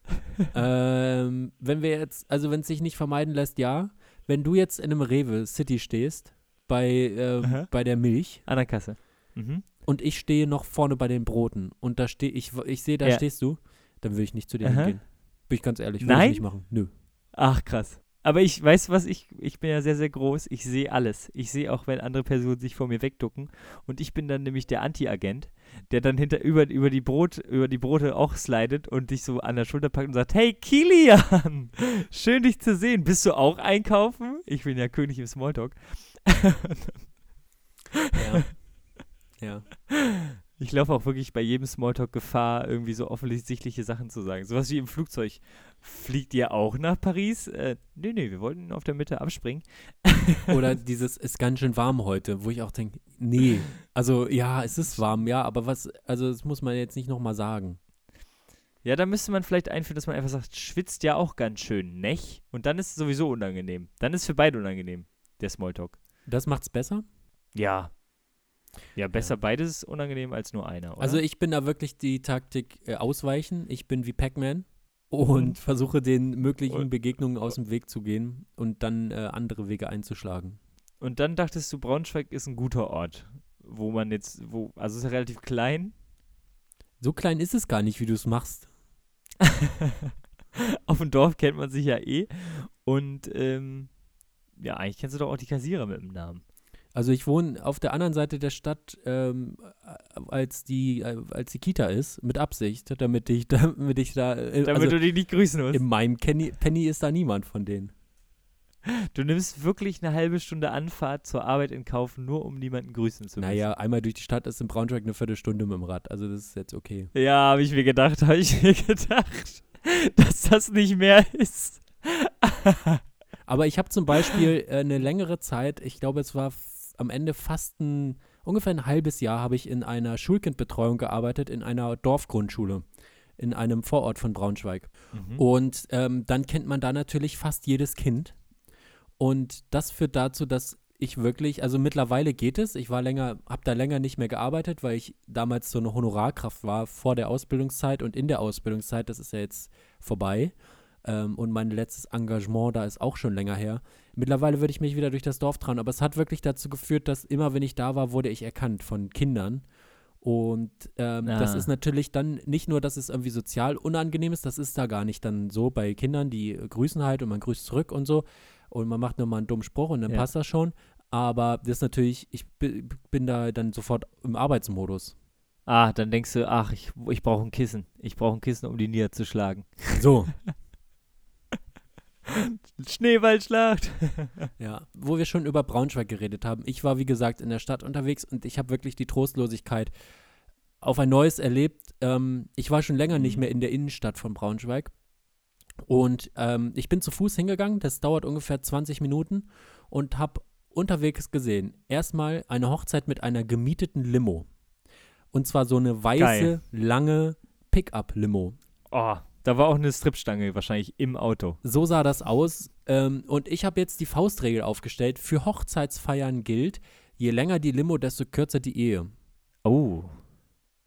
[laughs] ähm, wenn wir jetzt, also wenn es sich nicht vermeiden lässt, ja. Wenn du jetzt in einem Rewe City stehst, bei, Aha. bei der Milch, An der Kasse. Mhm. und ich stehe noch vorne bei den Broten und da stehe ich, ich sehe, da Ja. stehst du, dann würde ich nicht zu dir Aha. hingehen. Bin ich ganz ehrlich, würde Nein? ich nicht machen. Nö. Ach, krass. Aber ich weiß was, ich, ich bin ja sehr, sehr groß. Ich sehe alles. Ich sehe auch, wenn andere Personen sich vor mir wegducken. Und ich bin dann nämlich der Anti-Agent, der dann hinter über, über, die Brot, über die Brote auch slidet und dich so an der Schulter packt und sagt, hey Kilian, [laughs] schön dich zu sehen. Bist du auch einkaufen? Ich bin ja König im Smalltalk. Ja. ja. Ich laufe auch wirklich bei jedem Smalltalk Gefahr, irgendwie so offensichtliche Sachen zu sagen. Sowas wie im Flugzeug. Fliegt ihr auch nach Paris? Äh, nee, nee, wir wollten auf der Mitte abspringen. [laughs] Oder dieses ist ganz schön warm heute, wo ich auch denke, nee. Also ja, es ist warm, ja, aber was, also das muss man jetzt nicht nochmal sagen. Ja, da müsste man vielleicht einführen, dass man einfach sagt, schwitzt ja auch ganz schön, nech? Und dann ist es sowieso unangenehm. Dann ist es für beide unangenehm, der Smalltalk. Das macht's besser? Ja. Ja, besser beides ist unangenehm als nur einer, oder? Also ich bin da wirklich die Taktik äh, ausweichen. Ich bin wie Pac-Man und Mhm. [laughs] versuche den möglichen Begegnungen aus dem Weg zu gehen und dann äh, andere Wege einzuschlagen. Und dann dachtest du, Braunschweig ist ein guter Ort, wo man jetzt, wo, also es ist ja relativ klein. So klein ist es gar nicht, wie du es machst. [laughs] Auf dem Dorf kennt man sich ja eh. Und ähm, ja, eigentlich kennst du doch auch die Kassierer mit dem Namen. Also ich wohne auf der anderen Seite der Stadt, ähm, äh, als die äh, als die Kita ist, mit Absicht, damit ich [laughs] damit ich da äh, Damit also du dich nicht grüßen musst. in meinem Kenny, Penny ist da niemand von denen. Du nimmst wirklich eine halbe Stunde Anfahrt zur Arbeit in Kauf, nur um niemanden grüßen zu müssen. Naja, einmal durch die Stadt ist in Braunschweig eine Viertelstunde mit dem Rad, also das ist jetzt okay. Ja, habe ich mir gedacht, habe ich mir [laughs] gedacht, dass das nicht mehr ist. [laughs] Aber ich habe zum Beispiel äh, eine längere Zeit, ich glaube, es war am Ende fast ein, ungefähr ein halbes Jahr, habe ich in einer Schulkindbetreuung gearbeitet, in einer Dorfgrundschule, in einem Vorort von Braunschweig. Mhm. Und ähm, dann kennt man da natürlich fast jedes Kind. Und das führt dazu, dass ich wirklich, also mittlerweile geht es. Ich war länger, habe da länger nicht mehr gearbeitet, weil ich damals so eine Honorarkraft war vor der Ausbildungszeit und in der Ausbildungszeit. Das ist ja jetzt vorbei. Ähm, und mein letztes Engagement da ist auch schon länger her. Mittlerweile würde ich mich wieder durch das Dorf trauen, aber es hat wirklich dazu geführt, dass immer, wenn ich da war, wurde ich erkannt von Kindern. Und ähm, das Ah. ist natürlich dann nicht nur, dass es irgendwie sozial unangenehm ist, das ist da gar nicht dann so bei Kindern, die grüßen halt und man grüßt zurück und so und man macht nur mal einen dummen Spruch und dann Ja. passt das schon. Aber das ist natürlich, ich bi- bin da dann sofort im Arbeitsmodus. Ah, dann denkst du, ach, ich, ich brauche ein Kissen. Ich brauche ein Kissen, um die niederzuschlagen. So. [laughs] [laughs] Schneeballschlacht. Ja, wo wir schon über Braunschweig geredet haben. Ich war, wie gesagt, in der Stadt unterwegs und ich habe wirklich die Trostlosigkeit auf ein neues erlebt. Ähm, ich war schon länger nicht Mhm. mehr in der Innenstadt von Braunschweig. Und ähm, ich bin zu Fuß hingegangen, das dauert ungefähr 20 Minuten und habe unterwegs gesehen, erstmal eine Hochzeit mit einer gemieteten Limo. Und zwar so eine weiße, Geil. lange Pickup-Limo. Oh, da war auch eine Stripstange wahrscheinlich im Auto. So sah das aus. Ähm, und ich habe jetzt die Faustregel aufgestellt. Für Hochzeitsfeiern gilt, je länger die Limo, desto kürzer die Ehe. Oh,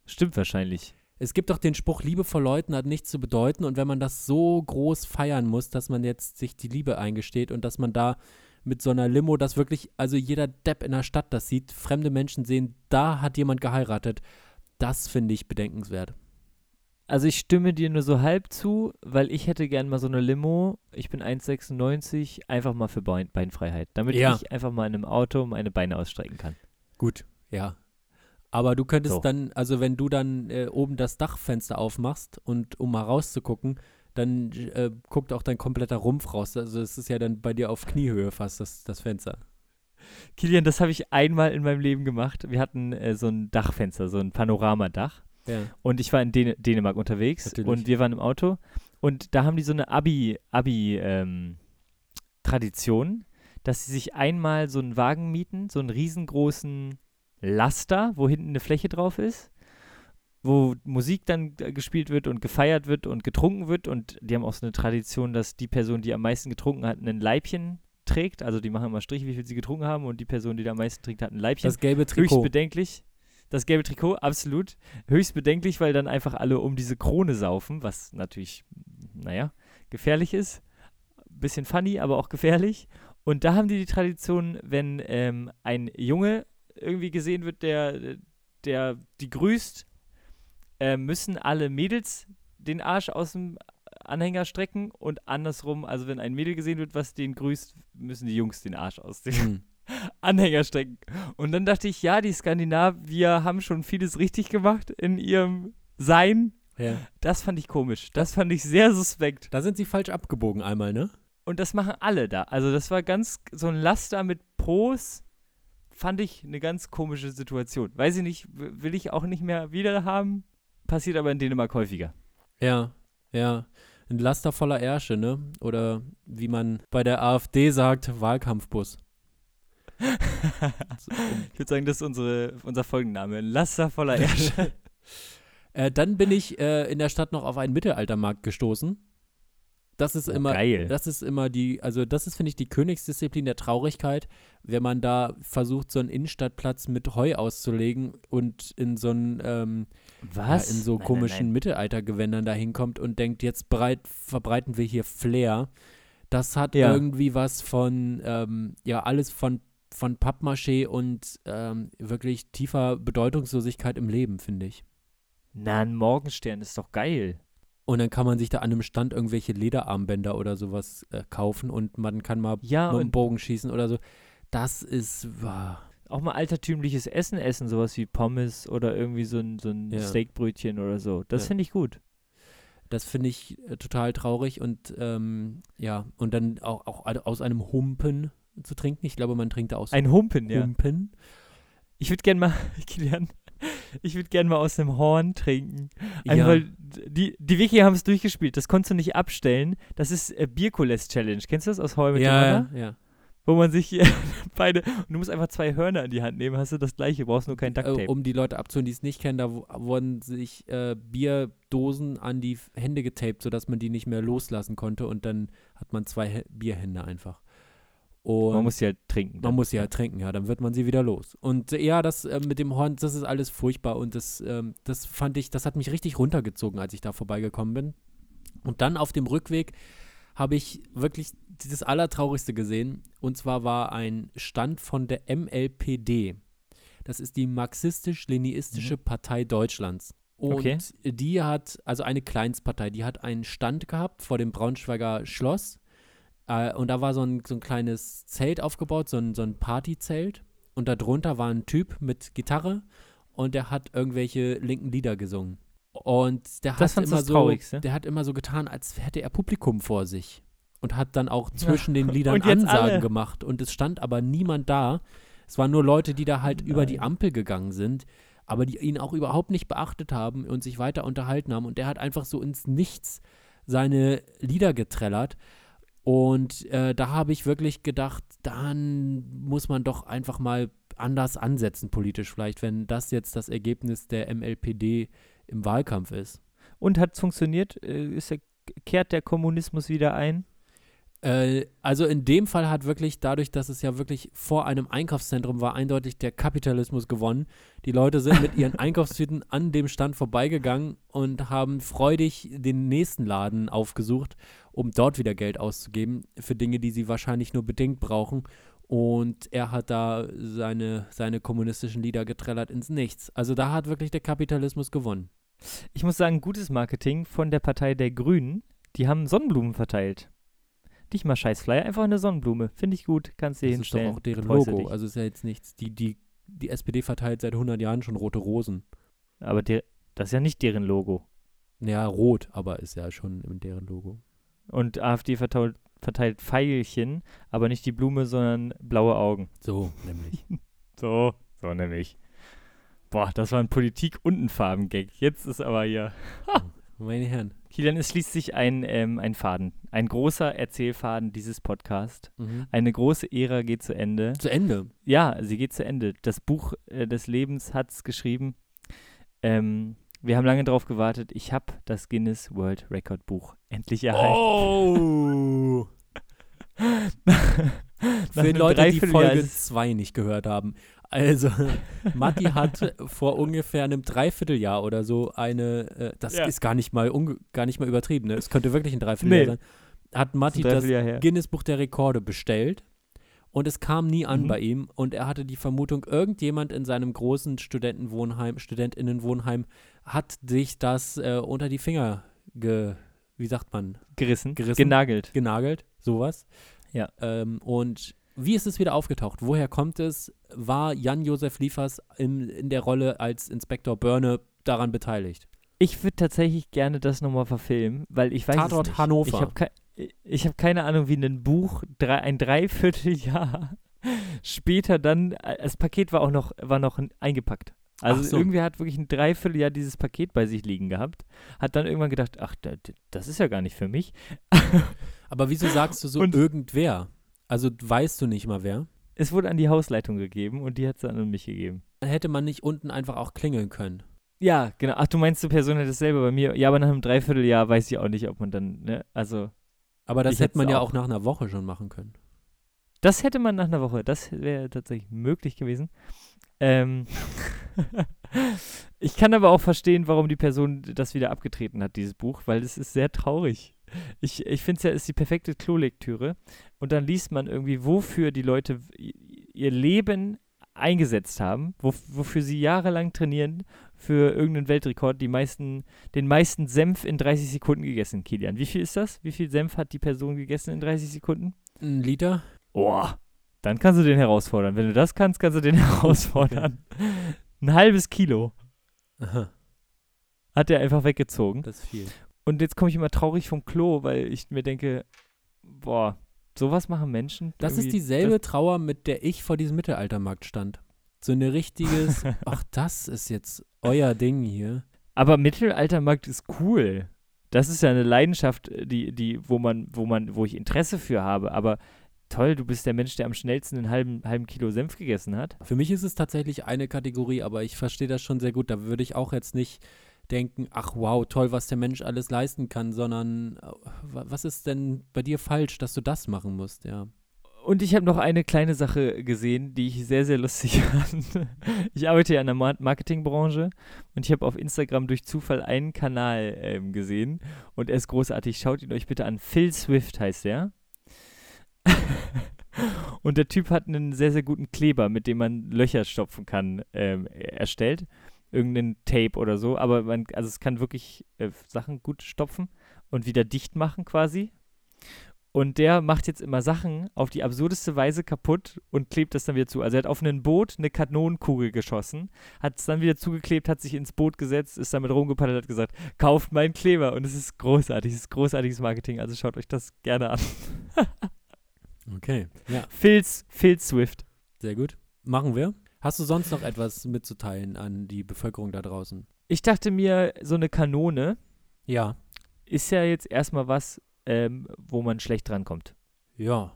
stimmt wahrscheinlich. Es gibt doch den Spruch, Liebe vor Leuten hat nichts zu bedeuten. Und wenn man das so groß feiern muss, dass man jetzt sich die Liebe eingesteht und dass man da mit so einer Limo, dass wirklich, also jeder Depp in der Stadt das sieht, fremde Menschen sehen, da hat jemand geheiratet. Das finde ich bedenkenswert. Also ich stimme dir nur so halb zu, weil ich hätte gern mal so eine Limo. Ich bin 1,96, einfach mal für Bein Beinfreiheit. Damit Ja. ich einfach mal in einem Auto meine Beine ausstrecken kann. Gut, ja. Aber du könntest So. dann, also wenn du dann äh, oben das Dachfenster aufmachst und um mal rauszugucken, dann äh, guckt auch dein kompletter Rumpf raus. Also es ist ja dann bei dir auf Kniehöhe fast das, das Fenster. Kilian, das habe ich einmal in meinem Leben gemacht. Wir hatten äh, so ein Dachfenster, so ein Panoramadach. Ja. Und ich war in Dän Dänemark unterwegs Natürlich. und wir waren im Auto und da haben die so eine Abi, Abi ähm, Tradition, dass sie sich einmal so einen Wagen mieten, so einen riesengroßen Laster, wo hinten eine Fläche drauf ist, wo Musik dann äh, gespielt wird und gefeiert wird und getrunken wird und die haben auch so eine Tradition, dass die Person, die am meisten getrunken hat, ein Leibchen trägt. Also die machen immer Strich, wie viel sie getrunken haben und die Person, die da am meisten trinkt, hat ein Leibchen. Das gelbe Höchst Trikot. bedenklich. Das gelbe Trikot, absolut. Höchst bedenklich, weil dann einfach alle um diese Krone saufen, was natürlich, naja, gefährlich ist. Bisschen funny, aber auch gefährlich. Und da haben die die Tradition, wenn ähm, ein Junge irgendwie gesehen wird, der, der die grüßt, äh, müssen alle Mädels den Arsch aus dem Anhänger strecken und andersrum, also wenn ein Mädel gesehen wird, was den grüßt, müssen die Jungs den Arsch aus Anhänger strecken. Und dann dachte ich, ja, die Skandinavier haben schon vieles richtig gemacht in ihrem Sein. Ja. Das fand ich komisch. Das fand ich sehr suspekt. Da sind sie falsch abgebogen einmal, ne? Und das machen alle da. Also das war ganz so ein Laster mit Pros. Fand ich eine ganz komische Situation. Weiß ich nicht, will ich auch nicht mehr wieder haben. Passiert aber in Dänemark häufiger. Ja, ja. Ein Laster voller Ärsche, ne? Oder wie man bei der AfD sagt, Wahlkampfbus. [laughs] ich würde sagen, das ist unsere, unser Folgenname. Ein Laster voller Ärsche. [laughs] Äh, dann bin ich äh, in der Stadt noch auf einen Mittelaltermarkt gestoßen. Das ist Oh, immer, geil. das ist immer die, also das ist, finde ich, die Königsdisziplin der Traurigkeit, wenn man da versucht, so einen Innenstadtplatz mit Heu auszulegen und in so einen, ähm, ja, Was? in so Nein, komischen Nein, nein. Mittelaltergewändern da hinkommt und denkt, jetzt breit, verbreiten wir hier Flair. Das hat Ja. irgendwie was von, ähm, ja, alles von, von Pappmaché und ähm, wirklich tiefer Bedeutungslosigkeit im Leben, finde ich. Na, ein Morgenstern ist doch geil. Und dann kann man sich da an einem Stand irgendwelche Lederarmbänder oder sowas äh, kaufen und man kann mal Ja, mit dem Bogen schießen oder so. Das ist, wow. auch mal altertümliches Essen essen, sowas wie Pommes oder irgendwie so ein, so ein Ja. Steakbrötchen oder so. Das Ja. finde ich gut. Das finde ich äh, total traurig und ähm, ja, und dann auch, auch aus einem Humpen zu trinken. Ich glaube, man trinkt da aus Ein Humpen, ja. Humpen. Ich würde gern mal, [laughs] Kilian, ich würde gern mal aus dem Horn trinken. Einfach, Ja. die, die Wikinger haben es durchgespielt. Das konntest du nicht abstellen. Das ist äh, Bierkules Challenge. Kennst du das aus Heu mit dem Ja, Hörner? ja, ja. Wo man sich äh, [laughs] beide, und du musst einfach zwei Hörner in die Hand nehmen, hast du das gleiche, brauchst nur kein Ducktape. Äh, um die Leute abzuholen, die es nicht kennen, da wurden sich äh, Bierdosen an die Hände getaped, sodass man die nicht mehr loslassen konnte und dann hat man zwei Hä- Bierhände einfach. Und man muss sie halt trinken. Man muss sie halt trinken, ja, dann wird man sie wieder los. Und äh, ja, das äh, mit dem Horn, das ist alles furchtbar und das, ähm, das fand ich, das hat mich richtig runtergezogen, als ich da vorbeigekommen bin. Und dann auf dem Rückweg habe ich wirklich das Allertraurigste gesehen. Und zwar war ein Stand von der MLPD. Das ist die Marxistisch-Leninistische Partei Deutschlands. Und Okay. die hat, also eine Kleinstpartei, die hat einen Stand gehabt vor dem Braunschweiger Schloss. Äh, und da war so ein, so ein kleines Zelt aufgebaut, so ein, so ein Partyzelt. Und darunter war ein Typ mit Gitarre und der hat irgendwelche linken Lieder gesungen. Und der Das hat immer so, der hat immer so getan, als hätte er Publikum vor sich. Und hat dann auch zwischen den [laughs] Liedern Ansagen alle. gemacht. Und es stand aber niemand da. Es waren nur Leute, die da halt über die Nein. Ampel gegangen sind, aber die ihn auch überhaupt nicht beachtet haben und sich weiter unterhalten haben. Und der hat einfach so ins Nichts seine Lieder getrellert. Und äh, da habe ich wirklich gedacht, dann muss man doch einfach mal anders ansetzen, politisch vielleicht, wenn das jetzt das Ergebnis der MLPD im Wahlkampf ist. Und hat funktioniert? Äh, Ist der, kehrt der Kommunismus wieder ein? Äh, also in dem Fall hat wirklich dadurch, dass es ja wirklich vor einem Einkaufszentrum war, eindeutig der Kapitalismus gewonnen. Die Leute sind mit ihren [laughs] Einkaufstüten an dem Stand vorbeigegangen und haben freudig den nächsten Laden aufgesucht, um dort wieder Geld auszugeben für Dinge, die sie wahrscheinlich nur bedingt brauchen. Und er hat da seine, seine kommunistischen Lieder getrellert ins Nichts. Also da hat wirklich der Kapitalismus gewonnen. Ich muss sagen, gutes Marketing von der Partei der Grünen. Die haben Sonnenblumen verteilt. Nicht mal Scheißflyer, einfach eine Sonnenblume. Finde ich gut, kannst du dir Das ist doch hinstellen. auch deren Logo. dich. Also ist ja jetzt nichts. Die, die, die SPD verteilt seit 100 Jahren schon rote Rosen. Aber der, das ist ja nicht deren Logo. Ja, rot, aber ist ja schon in deren Logo. Und AfD verteilt, verteilt Pfeilchen, aber nicht die Blume, sondern blaue Augen. So, nämlich. [laughs] So, so nämlich. Boah, das war ein Politik- und ein Farbengag. Jetzt ist aber hier. [laughs] Meine Herren. Kilian, es schließt sich ein, ähm, ein Faden. Ein großer Erzählfaden dieses Podcasts. Mhm. Eine große Ära geht zu Ende. Zu Ende. Ja, sie geht zu Ende. Das Buch äh, des Lebens hat es geschrieben. Ähm, wir haben lange darauf gewartet. Ich habe das Guinness World Record Buch endlich erhalten. Oh! [laughs] Für Leute, die Folge ist es- 2 nicht gehört haben. Also, [laughs] Matti hat vor ungefähr einem Dreivierteljahr oder so eine, äh, das Ja. ist gar nicht mal gar nicht mal übertrieben, ne? Es könnte wirklich ein Dreivierteljahr Nee. sein. Hat Matti das her. Guinness Buch der Rekorde bestellt und es kam nie an Mhm. bei ihm und er hatte die Vermutung, irgendjemand in seinem großen Studentenwohnheim, Studentinnenwohnheim hat sich das äh, unter die Finger ge, wie sagt man, Gerissen, Gerissen? genagelt. genagelt, sowas. Ja. Ähm, und wie ist es wieder aufgetaucht? Woher kommt es? War Jan-Josef Liefers in, in der Rolle als Inspektor Börne daran beteiligt? Ich würde tatsächlich gerne das nochmal verfilmen, weil ich weiß Tatort es nicht. Hannover. Ich habe ich hab keine Ahnung, wie ein Buch drei, ein Dreivierteljahr [laughs] später dann, äh, das Paket war auch noch, war noch eingepackt. Also so. irgendwer hat wirklich ein Dreivierteljahr dieses Paket bei sich liegen gehabt, hat dann irgendwann gedacht, ach, da- das ist ja gar nicht für mich. [laughs] Aber wieso sagst du so Und- irgendwer? Also weißt du nicht mal wer? Es wurde an die Hausleitung gegeben und die hat es dann an mich gegeben. Hätte man nicht unten einfach auch klingeln können? Ja, genau. Ach, du meinst, die Person hat es selber bei mir. Ja, aber nach einem Dreivierteljahr weiß ich auch nicht, ob man dann, ne, also Aber das Ich hätte man ja auch. auch nach einer Woche schon machen können. Das hätte man nach einer Woche, das wäre tatsächlich möglich gewesen. Ähm [laughs] ich kann aber auch verstehen, warum die Person das wieder abgetreten hat, dieses Buch, weil es ist sehr traurig. Ich, ich finde es ja, ist die perfekte Klolektüre. Und dann liest man irgendwie, wofür die Leute ihr Leben eingesetzt haben, wo, wofür sie jahrelang trainieren für irgendeinen Weltrekord, die meisten, den meisten Senf in 30 Sekunden gegessen, Kilian. Wie viel ist das? Wie viel Senf hat die Person gegessen in 30 Sekunden? Ein Liter? Oh, dann kannst du den herausfordern. Wenn du das kannst, kannst du den [laughs] herausfordern. Ein halbes Kilo Aha, hat er einfach weggezogen. das ist viel. Und jetzt komme ich immer traurig vom Klo, weil ich mir denke, boah, sowas machen Menschen. Das ist dieselbe Trauer, mit der ich vor diesem Mittelaltermarkt stand. So eine richtiges, [laughs] ach, das ist jetzt euer Ding hier. Aber Mittelaltermarkt ist cool. Das ist ja eine Leidenschaft, die, die, wo man, wo man, wo ich Interesse für habe. Aber toll, du bist der Mensch, der am schnellsten einen halben, halben Kilo Senf gegessen hat. Für mich ist es tatsächlich eine Kategorie, aber ich verstehe das schon sehr gut. Da würde ich auch jetzt nicht denken, ach wow, toll, was der Mensch alles leisten kann, sondern äh, wa- was ist denn bei dir falsch, dass du das machen musst, ja. Und ich habe noch eine kleine Sache gesehen, die ich sehr, sehr lustig [laughs] fand. Ich arbeite ja in der Mar Marketingbranche und ich habe auf Instagram durch Zufall einen Kanal ähm, gesehen und er ist großartig. Schaut ihn euch bitte an. Phil Swift heißt er. [laughs] und der Typ hat einen sehr, sehr guten Kleber, mit dem man Löcher stopfen kann, ähm, erstellt. Irgendeinen Tape oder so. Aber man, also es kann wirklich äh, Sachen gut stopfen und wieder dicht machen quasi. Und der macht jetzt immer Sachen auf die absurdeste Weise kaputt und klebt das dann wieder zu. Also er hat auf ein Boot eine Kanonenkugel geschossen, hat es dann wieder zugeklebt, hat sich ins Boot gesetzt, ist damit rumgepaddelt, hat gesagt, kauft meinen Kleber. Und es ist großartig, es ist großartiges Marketing. Also schaut euch das gerne an. [laughs] Okay, ja, Phil, Phil Swift. sehr gut. Machen wir. Hast du sonst noch etwas mitzuteilen an die Bevölkerung da draußen? Ich dachte mir, so eine Kanone Ja. ist ja jetzt erstmal was, ähm, wo man schlecht drankommt. Ja.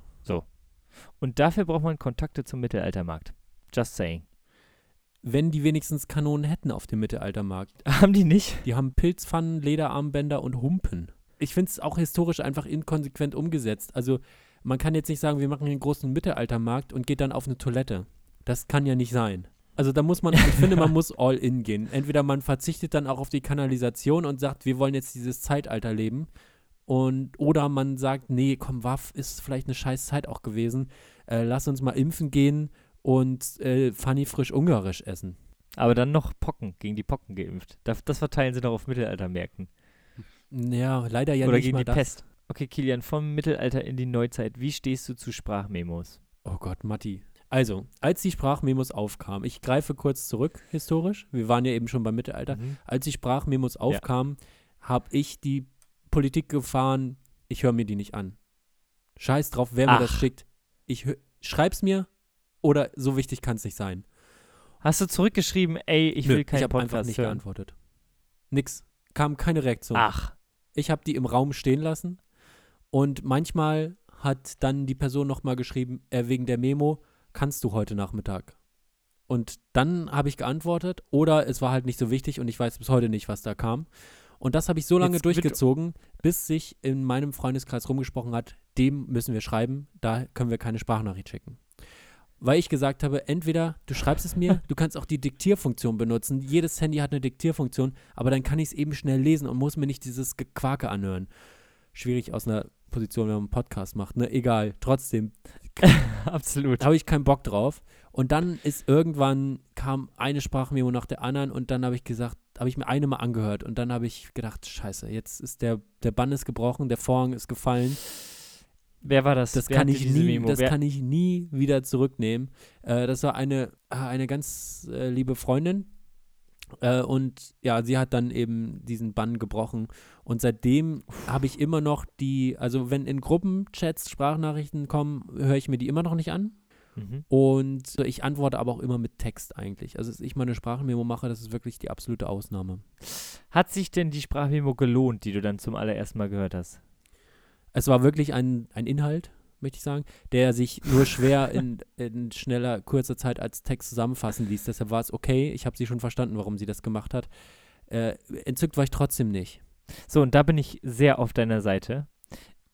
Und dafür braucht man Kontakte zum Mittelaltermarkt. Just saying. Wenn die wenigstens Kanonen hätten auf dem Mittelaltermarkt. [laughs] Haben die nicht? Die haben Pilzpfannen, Lederarmbänder und Humpen. Ich finde es auch historisch einfach inkonsequent umgesetzt. Also man kann jetzt nicht sagen, wir machen einen großen Mittelaltermarkt und geht dann auf eine Toilette. Das kann ja nicht sein. Also da muss man, ich finde, man [laughs] muss all in gehen. Entweder man verzichtet dann auch auf die Kanalisation und sagt, wir wollen jetzt dieses Zeitalter leben. Und, oder man sagt, nee, komm, Waff ist vielleicht eine scheiß Zeit auch gewesen. Äh, lass uns mal impfen gehen und äh, Fanny frisch ungarisch essen. Aber dann noch Pocken, gegen die Pocken geimpft. Das, das verteilen sie noch auf Mittelaltermärkten. Ja, leider ja Oder nicht gegen die das. Pest. Okay, Kilian, vom Mittelalter in die Neuzeit. Wie stehst du zu Sprachmemos? Oh Gott, Matti. Also, als die Sprachmemos aufkamen, ich greife kurz zurück historisch, wir waren ja eben schon beim Mittelalter, Mhm. als die Sprachmemos aufkamen, habe ich die Politik gefahren, ich höre mir die nicht an. Scheiß drauf, wer mir das Ach. schickt. Ich schreib's mir oder so wichtig kann es nicht sein. Hast du zurückgeschrieben, ey, ich Nö, will keinen ich habe Podcast einfach nicht hören? geantwortet. Nix. Kam keine Reaktion. Ach, Ich habe die im Raum stehen lassen und manchmal hat dann die Person nochmal geschrieben, äh, wegen der Memo, kannst du heute Nachmittag? Und dann habe ich geantwortet oder es war halt nicht so wichtig und ich weiß bis heute nicht, was da kam. Und das habe ich so lange Jetzt durchgezogen, bis sich in meinem Freundeskreis rumgesprochen hat, dem müssen wir schreiben, da können wir keine Sprachnachricht schicken. Weil ich gesagt habe, entweder du schreibst es mir, [laughs] du kannst auch die Diktierfunktion benutzen. Jedes Handy hat eine Diktierfunktion, aber dann kann ich es eben schnell lesen und muss mir nicht dieses Gequake anhören. Schwierig aus einer Position, wenn man einen Podcast macht, ne? Egal, trotzdem [laughs] Absolut. habe ich keinen Bock drauf. Und dann ist irgendwann kam eine Sprachmemo nach der anderen und dann habe ich gesagt, habe ich mir eine mal angehört und dann habe ich gedacht, scheiße, jetzt ist der, der Bann ist gebrochen, der Vorhang ist gefallen. Wer war das? Das Wer kann ich nie, Memo? das Wer, kann ich nie wieder zurücknehmen. Äh, das war eine, eine ganz äh, liebe Freundin. Äh, und ja, sie hat dann eben diesen Bann gebrochen. Und seitdem habe ich immer noch die, also wenn in Gruppenchats Sprachnachrichten kommen, höre ich mir die immer noch nicht an. Mhm. Und ich antworte aber auch immer mit Text eigentlich. Also, dass ich mal eine Sprachmemo mache, das ist wirklich die absolute Ausnahme. Hat sich denn die Sprachmemo gelohnt, die du dann zum allerersten Mal gehört hast? Es war wirklich ein, ein Inhalt, möchte ich sagen, der sich nur schwer [laughs] in, in schneller, kurzer Zeit als Text zusammenfassen ließ. Deshalb war es okay. Ich habe sie schon verstanden, warum sie das gemacht hat. Äh, entzückt war ich trotzdem nicht. So, und da bin ich sehr auf deiner Seite.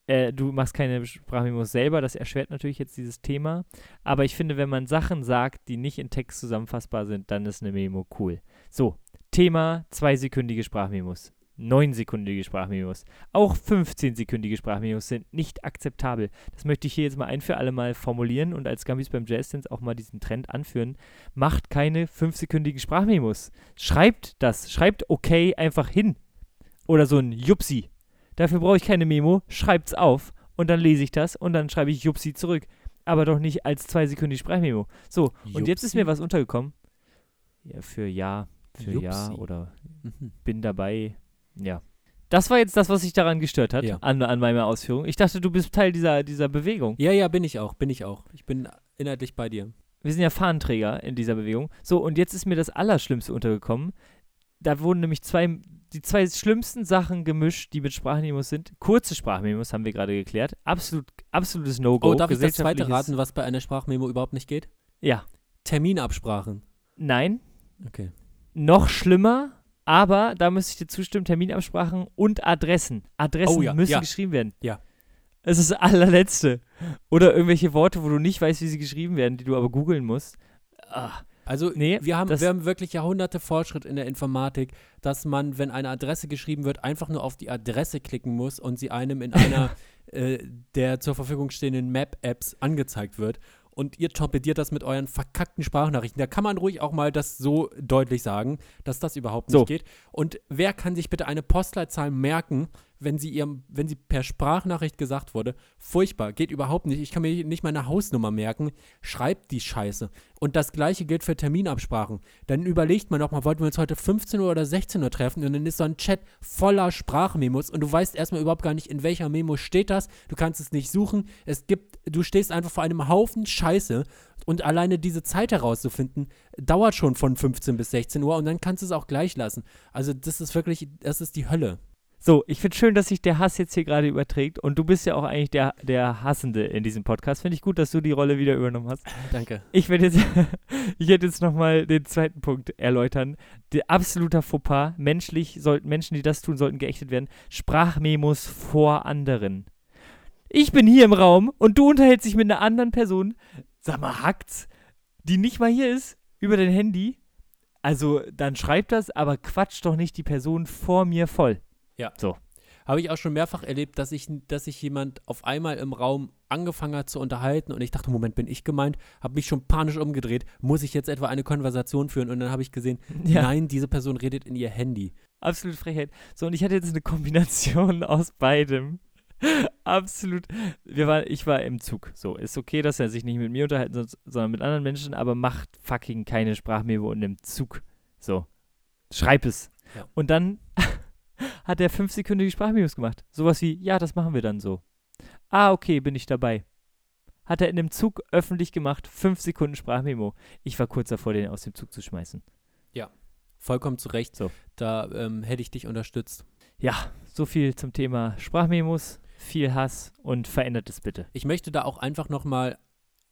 Äh, du machst keine Sprachmemos selber, das erschwert natürlich jetzt dieses Thema. Aber ich finde, wenn man Sachen sagt, die nicht in Text zusammenfassbar sind, dann ist eine Memo cool. So, Thema zweisekündige Sprachmemos. Neunsekündige Sprachmemos. Auch 15-sekündige Sprachmemos sind nicht akzeptabel. Das möchte ich hier jetzt mal ein für alle Mal formulieren und als Gambis beim Jazzdance auch mal diesen Trend anführen. Macht keine fünfsekündigen Sprachmemos. Schreibt das. Schreibt okay einfach hin. Oder so ein Jupsi. Dafür brauche ich keine Memo. Schreibt's auf und dann lese ich das und dann schreibe ich Jupsi zurück. Aber doch nicht als zweisekündige Sprachmemo. So, und jetzt ist Jupsi? mir was untergekommen. Ja, für ja, für ja Jupsi. oder Mhm. bin dabei. Ja. Das war jetzt das, was sich daran gestört hat, Ja. an, an meiner Ausführung. Ich dachte, du bist Teil dieser, dieser Bewegung. Ja, ja, bin ich auch, bin ich auch. Ich bin inhaltlich bei dir. Wir sind ja Fahnenträger in dieser Bewegung. So, und jetzt ist mir das Allerschlimmste untergekommen. Da wurden nämlich zwei, die zwei schlimmsten Sachen gemischt, die mit Sprachmemos sind. Kurze Sprachmemos haben wir gerade geklärt. Absolut, absolutes No-Go. Oh, darf ich das zweite raten, was bei einer Sprachmemo überhaupt nicht geht? Ja. Terminabsprachen. Nein. Okay. Noch schlimmer, aber da müsste ich dir zustimmen, Terminabsprachen und Adressen. Adressen Oh ja, müssen ja. geschrieben werden. Ja. Es ist das allerletzte. Oder irgendwelche Worte, wo du nicht weißt, wie sie geschrieben werden, die du aber googeln musst. Ah. Also Nee, wir, haben, wir haben wirklich Jahrhunderte Fortschritt in der Informatik, dass man, wenn eine Adresse geschrieben wird, einfach nur auf die Adresse klicken muss und sie einem in einer [laughs] äh, der zur Verfügung stehenden Map-Apps angezeigt wird. Und ihr torpediert das mit euren verkackten Sprachnachrichten. Da kann man ruhig auch mal das so deutlich sagen, dass das überhaupt nicht So. geht. Und wer kann sich bitte eine Postleitzahl merken, wenn sie ihrem, wenn sie per Sprachnachricht gesagt wurde? Furchtbar, geht überhaupt nicht. Ich kann mir nicht meine Hausnummer merken. Schreibt die Scheiße. Und das gleiche gilt für Terminabsprachen. Dann überlegt man doch mal, wollten wir uns heute 15 Uhr oder 16 Uhr treffen und dann ist so ein Chat voller Sprachmemos und du weißt erstmal überhaupt gar nicht, in welcher Memo steht das. Du kannst es nicht suchen. Es gibt, du stehst einfach vor einem Haufen Scheiße und alleine diese Zeit herauszufinden, dauert schon von 15 bis 16 Uhr und dann kannst du es auch gleich lassen. Also das ist wirklich, das ist die Hölle. So, ich finde schön, dass sich der Hass jetzt hier gerade überträgt. Und du bist ja auch eigentlich der, der Hassende in diesem Podcast. Finde ich gut, dass du die Rolle wieder übernommen hast. Danke. Ich werde jetzt, [laughs] ich werde jetzt nochmal den zweiten Punkt erläutern. Der absoluter Fauxpas. Menschlich sollten Menschen, die das tun, sollten geächtet werden. Sprachmemos vor anderen. Ich bin hier im Raum und du unterhältst dich mit einer anderen Person. Sag mal, hackt's? Die nicht mal hier ist, über dein Handy. Also, dann schreib das, aber quatsch doch nicht die Person vor mir voll. Habe ich auch schon mehrfach erlebt, dass ich, dass sich jemand auf einmal im Raum angefangen hat zu unterhalten und ich dachte, Moment, bin ich gemeint? Habe mich schon panisch umgedreht. Muss ich jetzt etwa eine Konversation führen? Und dann habe ich gesehen, [laughs] Ja. nein, diese Person redet in ihr Handy. Absolut Frechheit. So, und ich hatte jetzt eine Kombination [laughs] aus beidem. [laughs] Absolut. Wir waren, ich war im Zug. So, ist okay, dass er sich nicht mit mir unterhalten soll, sondern mit anderen Menschen, aber macht fucking keine Sprachmemo in dem Zug. So. Schreib es. Ja. Und dann hat er fünfsekündige Sprachmemos gemacht. Sowas wie, ja, das machen wir dann so. Ah, okay, bin ich dabei. Hat er in dem Zug öffentlich gemacht, fünf Sekunden Sprachmemo. Ich war kurz davor, den aus dem Zug zu schmeißen. Vollkommen zu Recht. So. Da ähm, hätte ich dich unterstützt. Ja, so viel zum Thema Sprachmemos, viel Hass und verändert es bitte. Ich möchte da auch einfach nochmal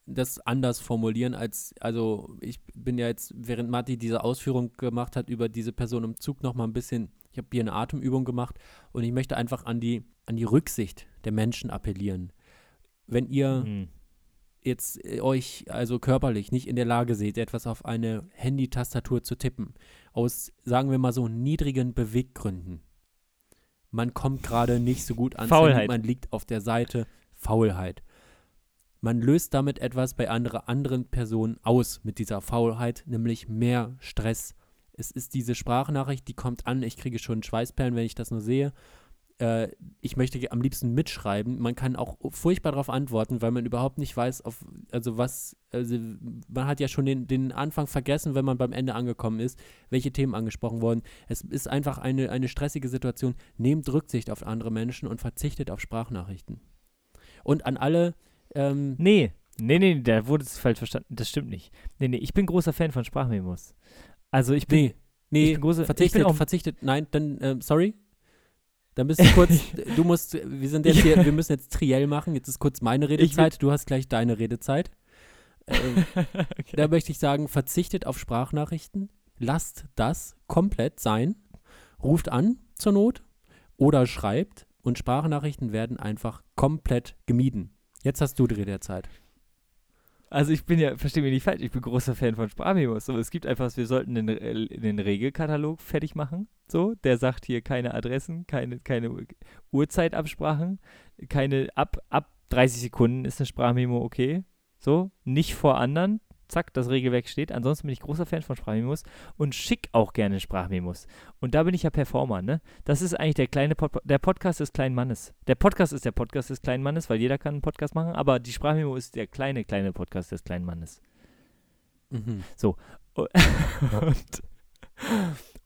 das anders formulieren, als, also ich bin ja jetzt, während Matti diese Ausführung gemacht hat über diese Person im Zug, nochmal ein bisschen Ich habe hier eine Atemübung gemacht und ich möchte einfach an die, an die Rücksicht der Menschen appellieren. Wenn ihr Hm. jetzt äh, euch also körperlich nicht in der Lage seht, etwas auf eine Handy-Tastatur zu tippen, aus, sagen wir mal so, niedrigen Beweggründen. Man kommt gerade nicht so gut. Handy, man liegt auf der Seite, Faulheit. Man löst damit etwas bei anderer, anderen Personen aus mit dieser Faulheit, nämlich mehr Stress. Es ist diese Sprachnachricht, die kommt an, ich kriege schon Schweißperlen, wenn ich das nur sehe äh, ich möchte am liebsten mitschreiben. Man kann auch furchtbar darauf antworten, weil man überhaupt nicht weiß, auf, also was, also man hat ja schon den, den Anfang vergessen, wenn man beim Ende angekommen ist, welche Themen angesprochen wurden. Es ist einfach eine, eine stressige Situation. Nehmt Rücksicht auf andere Menschen und verzichtet auf Sprachnachrichten. Und an alle, ähm, Nee, nee, nee, da wurde es falsch verstanden. Das stimmt nicht. Nee, nee, ich bin großer Fan von Sprachmemos. Also ich bin. nee, nee, ich bin große- ich verzichtet, bin auch- verzichtet, nein, dann, ähm, sorry. Dann bist du kurz, [laughs] du musst, wir sind jetzt hier, wir müssen jetzt triell machen, jetzt ist kurz meine Redezeit, du hast gleich deine Redezeit. Ähm, [laughs] okay. Da möchte ich sagen, verzichtet auf Sprachnachrichten, lasst das komplett sein, ruft an zur Not oder schreibt und Sprachnachrichten werden einfach komplett gemieden. Jetzt hast du die Redezeit. Also ich bin ja, verstehe mich nicht falsch, ich bin großer Fan von Sprachmemos. Es gibt einfach, wir sollten den, äh, den Regelkatalog fertig machen. So, der sagt hier keine Adressen, keine, keine Uhrzeitabsprachen, keine ab, ab 30 Sekunden ist eine Sprachmemo okay. So, nicht vor anderen. Zack, das Regelwerk steht. Ansonsten bin ich großer Fan von Sprachmemos und schick auch gerne Sprachmemos. Und da bin ich ja Performer, ne? Das ist eigentlich der kleine Pod der Podcast des kleinen Mannes. Der Podcast ist der Podcast des kleinen Mannes, weil jeder kann einen Podcast machen, aber die Sprachmemo ist der kleine, kleine Podcast des kleinen Mannes. Mhm. [laughs] Und,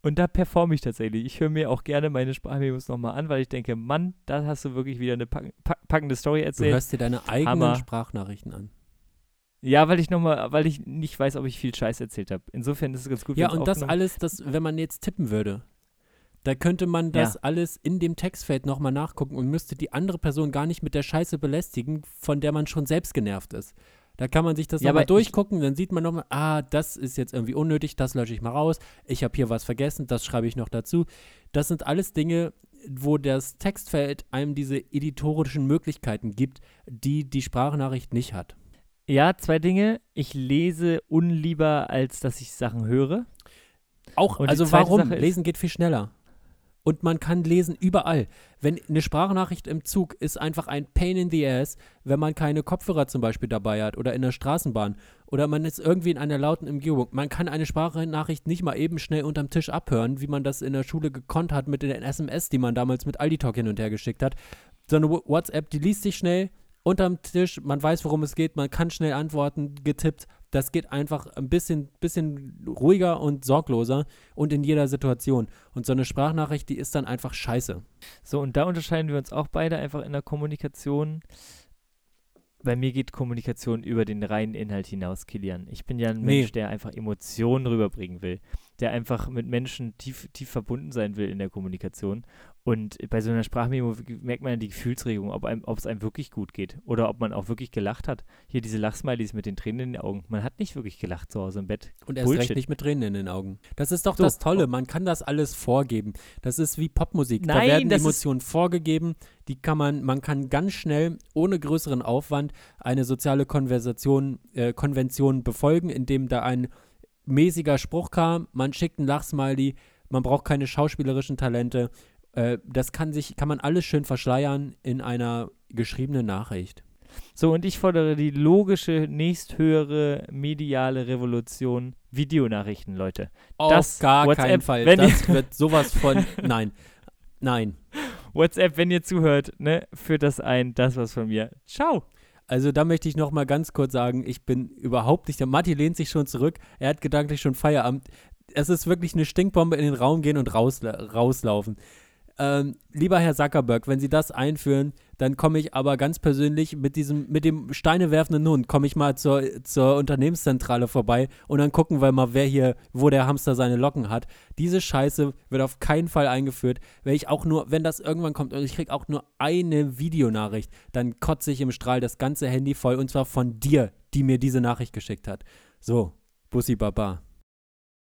und da performe ich tatsächlich. Ich höre mir auch gerne meine Sprachmemos nochmal an, weil ich denke, Mann, da hast du wirklich wieder eine pack pack packende Story Du erzählt. hörst dir deine eigenen Hammer. Sprachnachrichten an. Ja, weil ich nochmal, weil ich nicht weiß, ob ich viel Scheiß erzählt habe. Insofern ist es ganz gut. Ja, und das alles, das, wenn man jetzt tippen würde, da könnte man das Ja. alles in dem Textfeld nochmal nachgucken und müsste die andere Person gar nicht mit der Scheiße belästigen, von der man schon selbst genervt ist. Da kann man sich das Ja, nochmal durchgucken, dann sieht man nochmal, ah, das ist jetzt irgendwie unnötig, das lösche ich mal raus, ich habe hier was vergessen, das schreibe ich noch dazu. Das sind alles Dinge, wo das Textfeld einem diese editorischen Möglichkeiten gibt, die die Sprachnachricht nicht hat. Ja, zwei Dinge. Ich lese unlieber, als dass ich Sachen höre. Auch, Und also warum? Lesen geht viel schneller. Und man kann lesen überall. Wenn eine Sprachnachricht im Zug ist einfach ein Pain in the Ass, wenn man keine Kopfhörer zum Beispiel dabei hat oder in der Straßenbahn oder man ist irgendwie in einer lauten Umgebung. Man kann eine Sprachnachricht nicht mal eben schnell unterm Tisch abhören, wie man das in der Schule gekonnt hat mit den SMS, die man damals mit Aldi Talk hin und her geschickt hat. Sondern WhatsApp, die liest sich schnell unterm Tisch, man weiß, worum es geht, man kann schnell antworten, getippt. Das geht einfach ein bisschen, bisschen ruhiger und sorgloser und in jeder Situation. Und so eine Sprachnachricht, die ist dann einfach scheiße. So, und da unterscheiden wir uns auch beide einfach in der Kommunikation. Bei mir geht Kommunikation über den reinen Inhalt hinaus, Kilian. Ich bin ja ein Nee. Mensch, der einfach Emotionen rüberbringen will, der einfach mit Menschen tief, tief verbunden sein will in der Kommunikation. Und bei so einer Sprachmemo merkt man ja die Gefühlsregung, ob, einem, ob es einem wirklich gut geht oder ob man auch wirklich gelacht hat. Hier diese Lachsmilies mit den Tränen in den Augen. Man hat nicht wirklich gelacht zu Hause im Bett. Und erst recht nicht mit Tränen in den Augen. Das ist doch So. das Tolle. Man kann das alles vorgeben. Das ist wie Popmusik. da Nein, werden das ist- Emotionen vorgegeben. Die kann man, man kann ganz schnell, ohne größeren Aufwand, eine soziale Konversation, äh, Konvention befolgen, indem da ein mäßiger Spruch kam. Man schickt einen Lachsmiley. Man braucht keine schauspielerischen Talente. Äh, das kann sich, kann man alles schön verschleiern in einer geschriebenen Nachricht. So, und ich fordere die logische, nächsthöhere mediale Revolution. Videonachrichten, Leute. Auf Das gar WhatsApp, keinen Fall. wenn das wird sowas von. [laughs] Nein. Nein. WhatsApp, wenn ihr zuhört, ne, führt das ein. Das war's von mir. Ciao. Also da möchte ich noch mal ganz kurz sagen, ich bin überhaupt nicht, der Matti lehnt sich schon zurück, er hat gedanklich schon Feierabend. Es ist wirklich eine Stinkbombe in den Raum gehen und rausla rauslaufen. Ähm, lieber Herr Zuckerberg, wenn Sie das einführen, dann komme ich aber ganz persönlich mit diesem, mit dem steinewerfenden Hund, komme ich mal zur, zur Unternehmenszentrale vorbei und dann gucken wir mal, wer hier, wo der Hamster seine Locken hat. Diese Scheiße wird auf keinen Fall eingeführt. Wenn ich auch nur, wenn das irgendwann kommt und ich kriege auch nur eine Videonachricht, dann kotze ich im Strahl das ganze Handy voll und zwar von dir, die mir diese Nachricht geschickt hat. So, Bussi Baba.